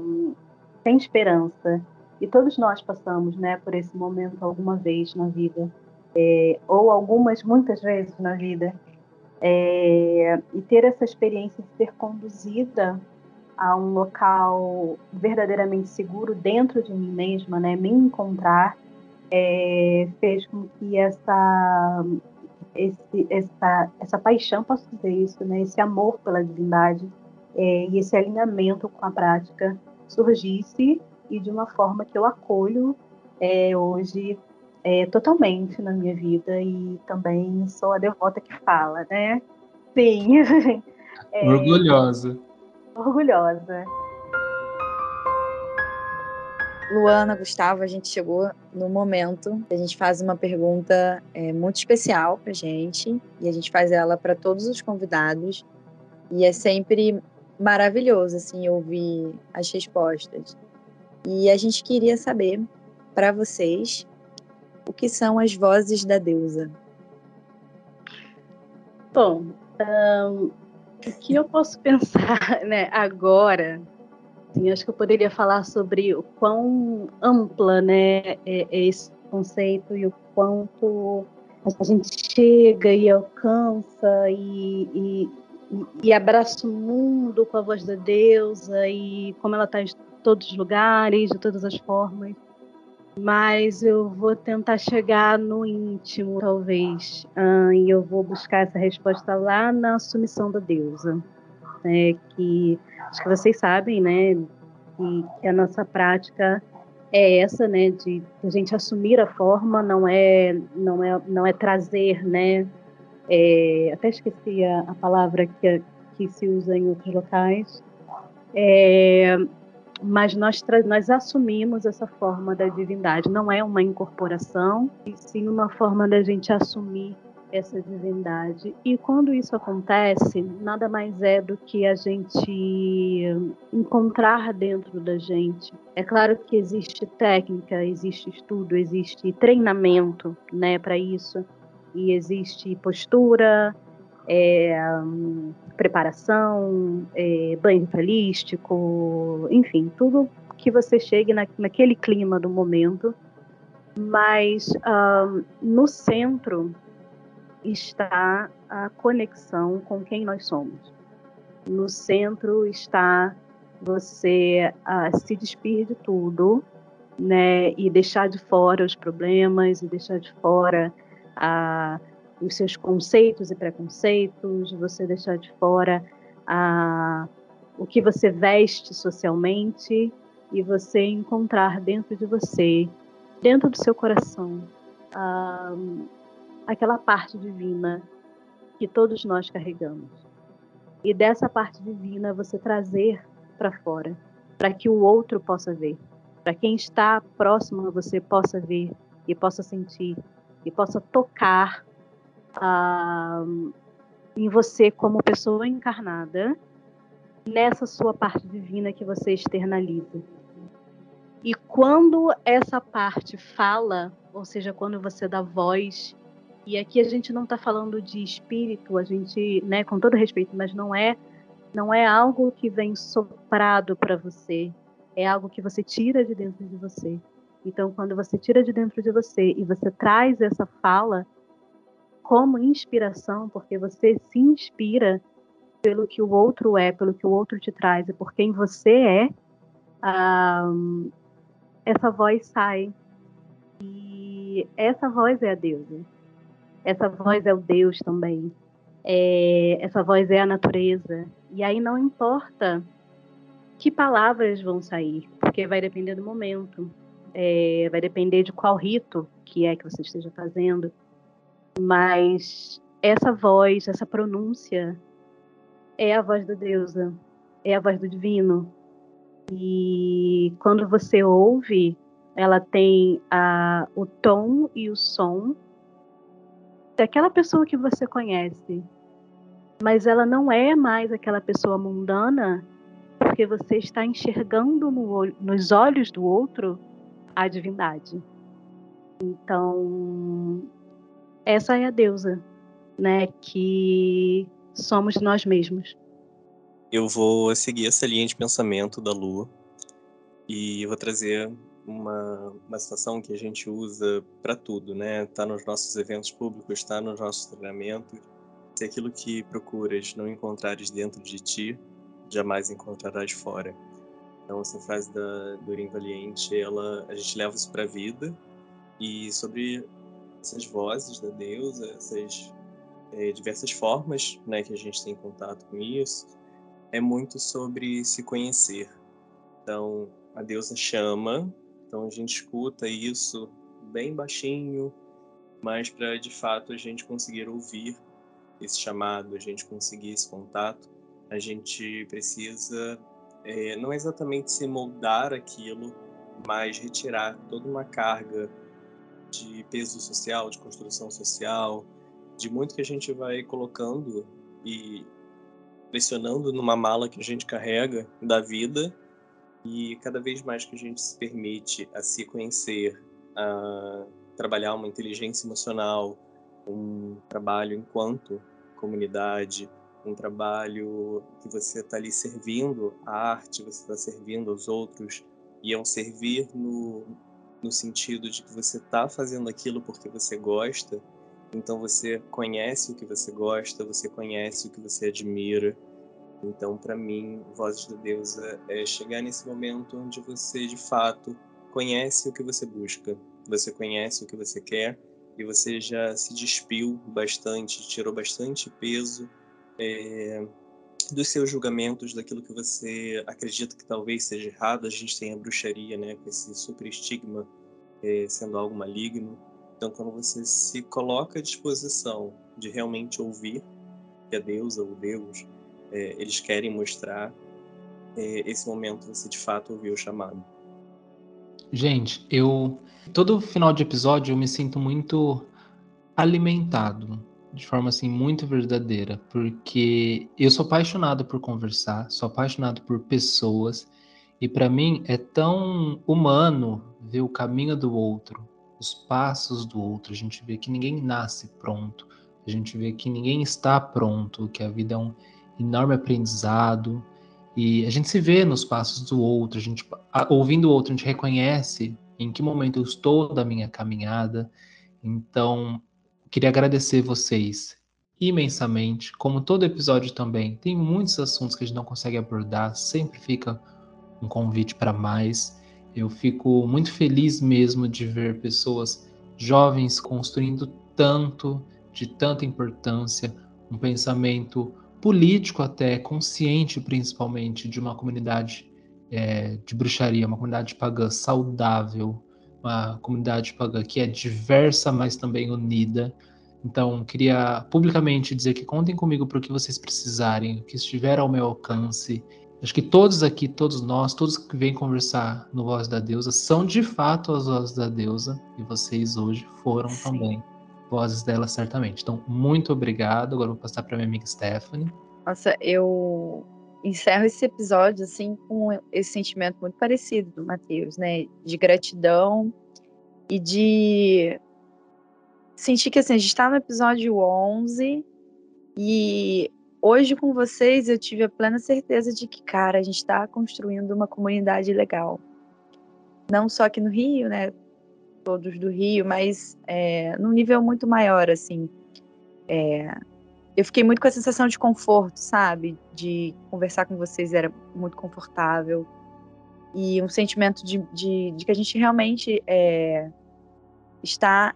um, sem esperança. E todos nós passamos, né, por esse momento alguma vez na vida, é, ou algumas, muitas vezes na vida. É, e ter essa experiência de ser conduzida a um local verdadeiramente seguro dentro de mim mesma, né, me encontrar, é, fez com que essa, esse, essa, essa paixão, posso dizer isso, né, esse amor pela divindade é, e esse alinhamento com a prática surgisse e de uma forma que eu acolho é, hoje é, totalmente na minha vida e também sou a devota que fala, né? Sim. É, orgulhosa. Orgulhosa. Luana, Gustavo, a gente chegou no momento a gente faz uma pergunta é, muito especial para gente e a gente faz ela para todos os convidados e é sempre maravilhoso assim ouvir as respostas. E a gente queria saber para vocês o que são as vozes da deusa? Bom, um, o que eu posso pensar né, agora, assim, acho que eu poderia falar sobre o quão ampla né, é, é esse conceito e o quanto a gente chega e alcança e, e, e abraça o mundo com a voz da deusa e como ela está em todos os lugares, de todas as formas mas eu vou tentar chegar no íntimo, talvez, ah, e eu vou buscar essa resposta lá na submissão da deusa, né, que acho que vocês sabem, né, que, a nossa prática é essa, né, de a gente assumir a forma, não é, não é, não é trazer, né, é, até esqueci a, a palavra que, que se usa em outros locais, é, mas nós, nós assumimos essa forma da divindade. Não é uma incorporação, e sim uma forma da gente assumir essa divindade. E quando isso acontece, nada mais é do que a gente encontrar dentro da gente. É claro que existe técnica, existe estudo, existe treinamento, né, para isso. E existe postura, é, preparação, é, banho ritualístico, enfim, tudo que você chegue na, naquele clima do momento. Mas um, no centro está a conexão com quem nós somos. No centro está você uh, se despir de tudo, né, e deixar de fora os problemas, e deixar de fora uh, os seus conceitos e preconceitos, você deixar de fora uh, o que você veste socialmente e você encontrar dentro de você, dentro do seu coração, aquela parte divina que todos nós carregamos. E dessa parte divina você trazer para fora, para que o outro possa ver, para quem está próximo a você possa ver e possa sentir e possa tocar uh, em você como pessoa encarnada nessa sua parte divina que você externaliza. E quando essa parte fala, ou seja, quando você dá voz e aqui a gente não está falando de espírito, a gente, né, com todo respeito, mas não é, não é algo que vem soprado para você, é algo que você tira de dentro de você. Então, quando você tira de dentro de você e você traz essa fala como inspiração, porque você se inspira pelo que o outro é, pelo que o outro te traz e por quem você é, um, essa voz sai. E essa voz é a deusa. Essa voz é o Deus também. É, essa voz é a natureza. E aí não importa que palavras vão sair, porque vai depender do momento, é, vai depender de qual rito que é que você esteja fazendo. Mas essa voz, essa pronúncia é a voz da deusa, é a voz do divino. E quando você ouve, ela tem a, o tom e o som daquela pessoa que você conhece, mas ela não é mais aquela pessoa mundana, porque você está enxergando no nos olhos do outro a divindade. Então, essa é a deusa, né, que somos nós mesmos. Eu vou seguir essa linha de pensamento da Lua e vou trazer uma, uma situação que a gente usa para tudo, né? Tá nos nossos eventos públicos, está nos nossos treinamentos. Se aquilo que procuras não encontrares dentro de ti, jamais encontrarás fora. Então essa frase da Doreen Valiente, ela a gente leva isso para a vida e sobre essas vozes da deusa, essas é, diversas formas, né, que a gente tem contato com isso, é muito sobre se conhecer. Então a deusa chama então a gente escuta isso bem baixinho, mas para de fato a gente conseguir ouvir esse chamado, a gente conseguir esse contato, a gente precisa é, não exatamente se moldar aquilo, mas retirar toda uma carga de peso social, de construção social, de muito que a gente vai colocando e pressionando numa mala que a gente carrega da vida e cada vez mais que a gente se permite a se conhecer, a trabalhar uma inteligência emocional, um trabalho enquanto comunidade, um trabalho que você está ali servindo a arte, você está servindo aos outros, e é um servir no, no sentido de que você está fazendo aquilo porque você gosta, então você conhece o que você gosta, você conhece o que você admira, então, para mim, Vozes da Deusa é chegar nesse momento onde você, de fato, conhece o que você busca, você conhece o que você quer e você já se despiu bastante, tirou bastante peso é, dos seus julgamentos, daquilo que você acredita que talvez seja errado. A gente tem a bruxaria, né, com esse super estigma é, sendo algo maligno. Então, quando você se coloca à disposição de realmente ouvir que a deusa ou Deus é, eles querem mostrar é, esse momento você de fato ouviu o chamado. Gente, eu todo final de episódio eu me sinto muito alimentado, de forma assim muito verdadeira, porque eu sou apaixonado por conversar, sou apaixonado por pessoas e para mim é tão humano ver o caminho do outro, os passos do outro. A gente vê que ninguém nasce pronto, a gente vê que ninguém está pronto, que a vida é um enorme aprendizado e a gente se vê nos passos do outro, a gente ouvindo o outro, a gente reconhece em que momento eu estou da minha caminhada. Então, queria agradecer vocês imensamente, como todo episódio também. Tem muitos assuntos que a gente não consegue abordar, sempre fica um convite para mais. Eu fico muito feliz mesmo de ver pessoas jovens construindo tanto, de tanta importância, um pensamento político até, consciente principalmente, de uma comunidade é, de bruxaria, uma comunidade pagã saudável, uma comunidade pagã que é diversa, mas também unida. Então, queria publicamente dizer que contem comigo para o que vocês precisarem, o que estiver ao meu alcance. Acho que todos aqui, todos nós, todos que vêm conversar no Voz da Deusa, são de fato as vozes da Deusa, e vocês hoje foram Sim. também vozes dela, certamente. Então, muito obrigado. Agora vou passar para minha amiga Stephanie. Nossa, eu encerro esse episódio assim com esse sentimento muito parecido do Matheus, né? De gratidão e de sentir que assim, a gente está no episódio 11 e hoje com vocês eu tive a plena certeza de que, cara, a gente está construindo uma comunidade legal. Não só aqui no Rio, né? Todos do Rio, mas é, num nível muito maior, assim. É, eu fiquei muito com a sensação de conforto, sabe? De conversar com vocês era muito confortável. E um sentimento de, de, de que a gente realmente é, está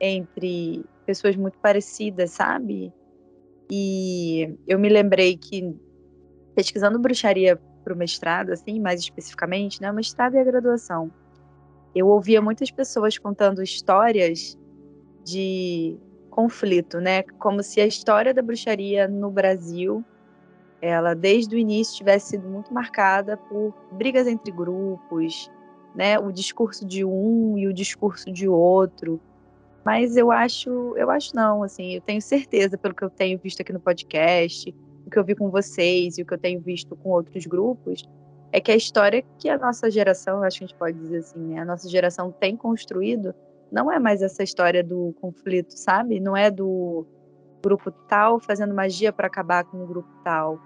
entre pessoas muito parecidas, sabe? E eu me lembrei que, pesquisando bruxaria para o mestrado, assim, mais especificamente, né? Mestrado e a graduação. Eu ouvia muitas pessoas contando histórias de conflito, né? Como se a história da bruxaria no Brasil, ela desde o início tivesse sido muito marcada por brigas entre grupos, né? O discurso de um e o discurso de outro. Mas eu acho, eu acho não, assim, eu tenho certeza pelo que eu tenho visto aqui no podcast, o que eu vi com vocês e o que eu tenho visto com outros grupos, é que a história que a nossa geração, acho que a gente pode dizer assim, né, a nossa geração tem construído não é mais essa história do conflito, sabe? Não é do grupo tal fazendo magia para acabar com o grupo tal.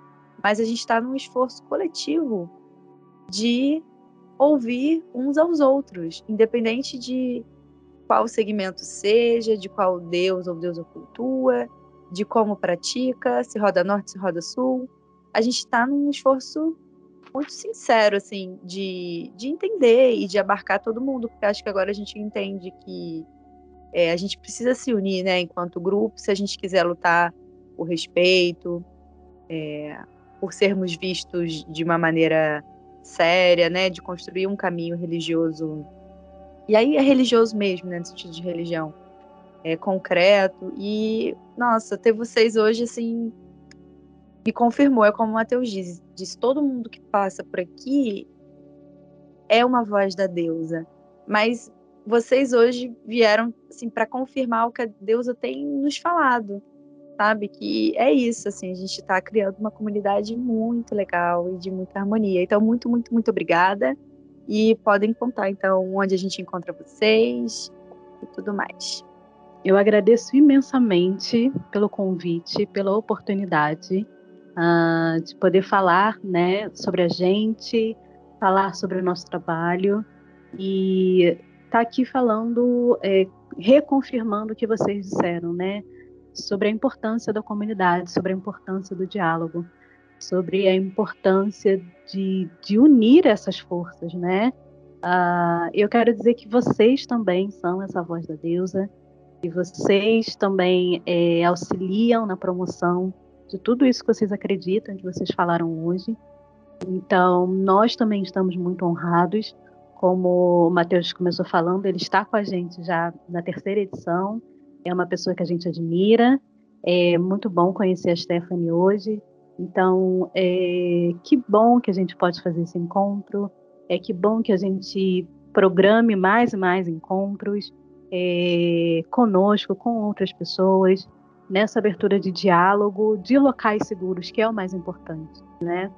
Mas a gente está num esforço coletivo de ouvir uns aos outros, independente de qual segmento seja, de qual deus ou deusa cultua, de como pratica, se roda norte, se roda sul. A gente está num esforço muito sincero, assim, de, de entender e de abarcar todo mundo, porque acho que agora a gente entende que é, a gente precisa se unir, né, enquanto grupo, se a gente quiser lutar por respeito, é, por sermos vistos de uma maneira séria, né, de construir um caminho religioso. E aí é religioso mesmo, né, no sentido de religião, é concreto. E nossa, ter vocês hoje assim me confirmou, é como o Mateus diz, diz, todo mundo que passa por aqui é uma voz da deusa. Mas vocês hoje vieram assim para confirmar o que a deusa tem nos falado, sabe? Que é isso, assim, a gente está criando uma comunidade muito legal e de muita harmonia. Então, muito, muito, muito obrigada. E podem contar, então, onde a gente encontra vocês e tudo mais. Eu agradeço imensamente pelo convite, pela oportunidade uh, de poder falar né, sobre a gente, falar sobre o nosso trabalho e estar tá aqui falando, é, reconfirmando o que vocês disseram, né? Sobre a importância da comunidade, sobre a importância do diálogo, sobre a importância de, de unir essas forças, né? Uh, eu quero dizer que vocês também são essa voz da deusa, e vocês também é, auxiliam na promoção de tudo isso que vocês acreditam, que vocês falaram hoje. Então, nós também estamos muito honrados. Como o Matheus começou falando, ele está com a gente já na terceira edição. É uma pessoa que a gente admira. É muito bom conhecer a Stephanie hoje. Então, é, que bom que a gente pode fazer esse encontro. É que bom que a gente programe mais e mais encontros é, conosco, com outras pessoas nessa abertura de diálogo, de locais seguros, que é o mais importante, né?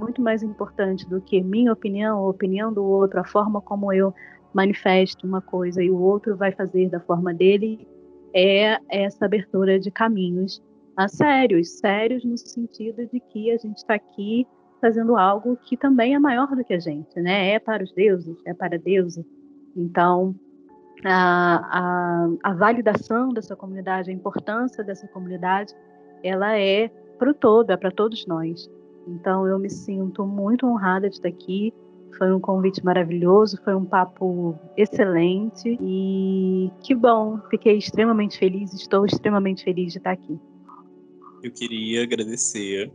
Muito mais importante do que minha opinião, a opinião do outro, a forma como eu manifesto uma coisa e o outro vai fazer da forma dele, é essa abertura de caminhos a sérios, sérios no sentido de que a gente está aqui fazendo algo que também é maior do que a gente, né? É para os deuses, é para deuses. Então, a, a, a validação dessa comunidade, a importância dessa comunidade, ela é para o todo, é para todos nós. Então, eu me sinto muito honrada de estar aqui. Foi um convite maravilhoso, foi um papo excelente e que bom. Fiquei extremamente feliz, estou extremamente feliz de estar aqui. Eu queria agradecer,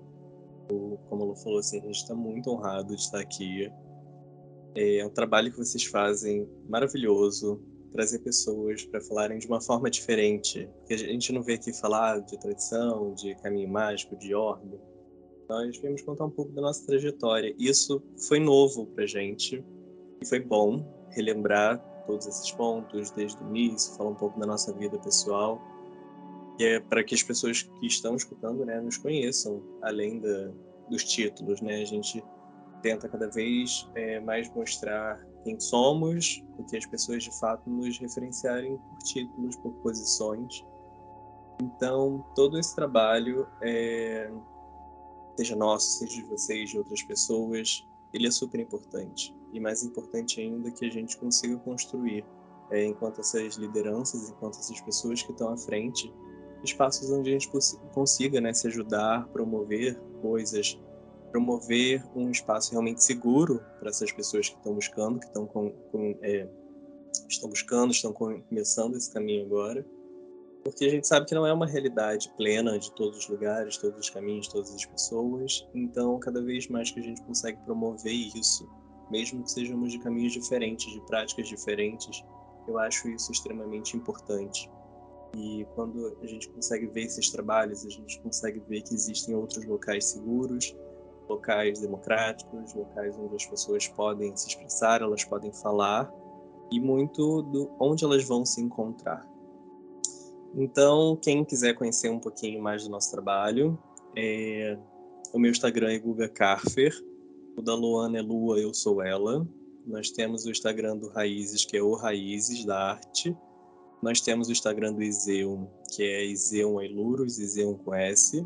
como ela falou assim, a gente está muito honrado de estar aqui. É um trabalho que vocês fazem maravilhoso, trazer pessoas para falarem de uma forma diferente. Porque a gente não vê aqui falar de tradição, de caminho mágico, de ordem. Nós viemos contar um pouco da nossa trajetória. Isso foi novo para gente e foi bom relembrar todos esses pontos desde o início, falar um pouco da nossa vida pessoal. E é para que as pessoas que estão escutando, né, nos conheçam, além da, dos títulos, né? A gente tenta cada vez é, mais mostrar quem somos, do que as pessoas de fato nos referenciarem por títulos, por posições. Então, todo esse trabalho, é, seja nosso, seja de vocês, de outras pessoas, ele é super importante. E mais importante ainda que a gente consiga construir, é, enquanto essas lideranças, enquanto essas pessoas que estão à frente, espaços onde a gente consiga né, se ajudar, promover coisas, promover um espaço realmente seguro para essas pessoas que estão buscando, que estão com, com é, estão buscando, estão começando esse caminho agora, porque a gente sabe que não é uma realidade plena de todos os lugares, todos os caminhos, todas as pessoas. Então, cada vez mais que a gente consegue promover isso, mesmo que sejamos de caminhos diferentes, de práticas diferentes, eu acho isso extremamente importante. E quando a gente consegue ver esses trabalhos, a gente consegue ver que existem outros locais seguros, locais democráticos, locais onde as pessoas podem se expressar, elas podem falar e muito do onde elas vão se encontrar. Então, quem quiser conhecer um pouquinho mais do nosso trabalho, é... o meu Instagram é Guga Carfer, o da Luana é Lua, eu sou ela. Nós temos o Instagram do Raízes, que é o Raízes da Arte. Nós temos o Instagram do Iseum, que é Iseum Ailuros, Iseum com S.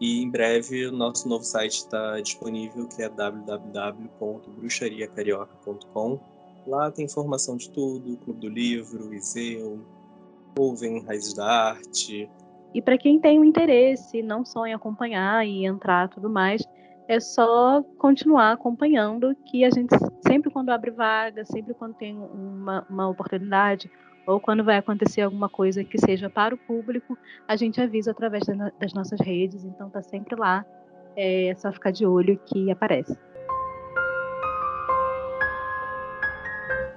E em breve o nosso novo site está disponível, que é www.bruxariacarioca.com. Lá tem informação de tudo, Clube do Livro, Iseu, Nuvem, Raízes da Arte. E para quem tem um interesse, não só em acompanhar e entrar tudo mais, é só continuar acompanhando, que a gente sempre quando abre vaga, sempre quando tem uma, uma oportunidade, ou quando vai acontecer alguma coisa que seja para o público, a gente avisa através das nossas redes, então tá sempre lá, é só ficar de olho que aparece.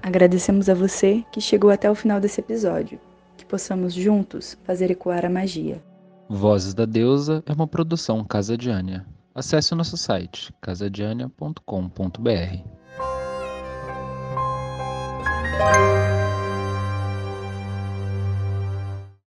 Agradecemos a você que chegou até o final desse episódio. Que possamos juntos fazer ecoar a magia. Vozes da Deusa é uma produção Casa Diânia. Acesse o nosso site casadiania.com.br.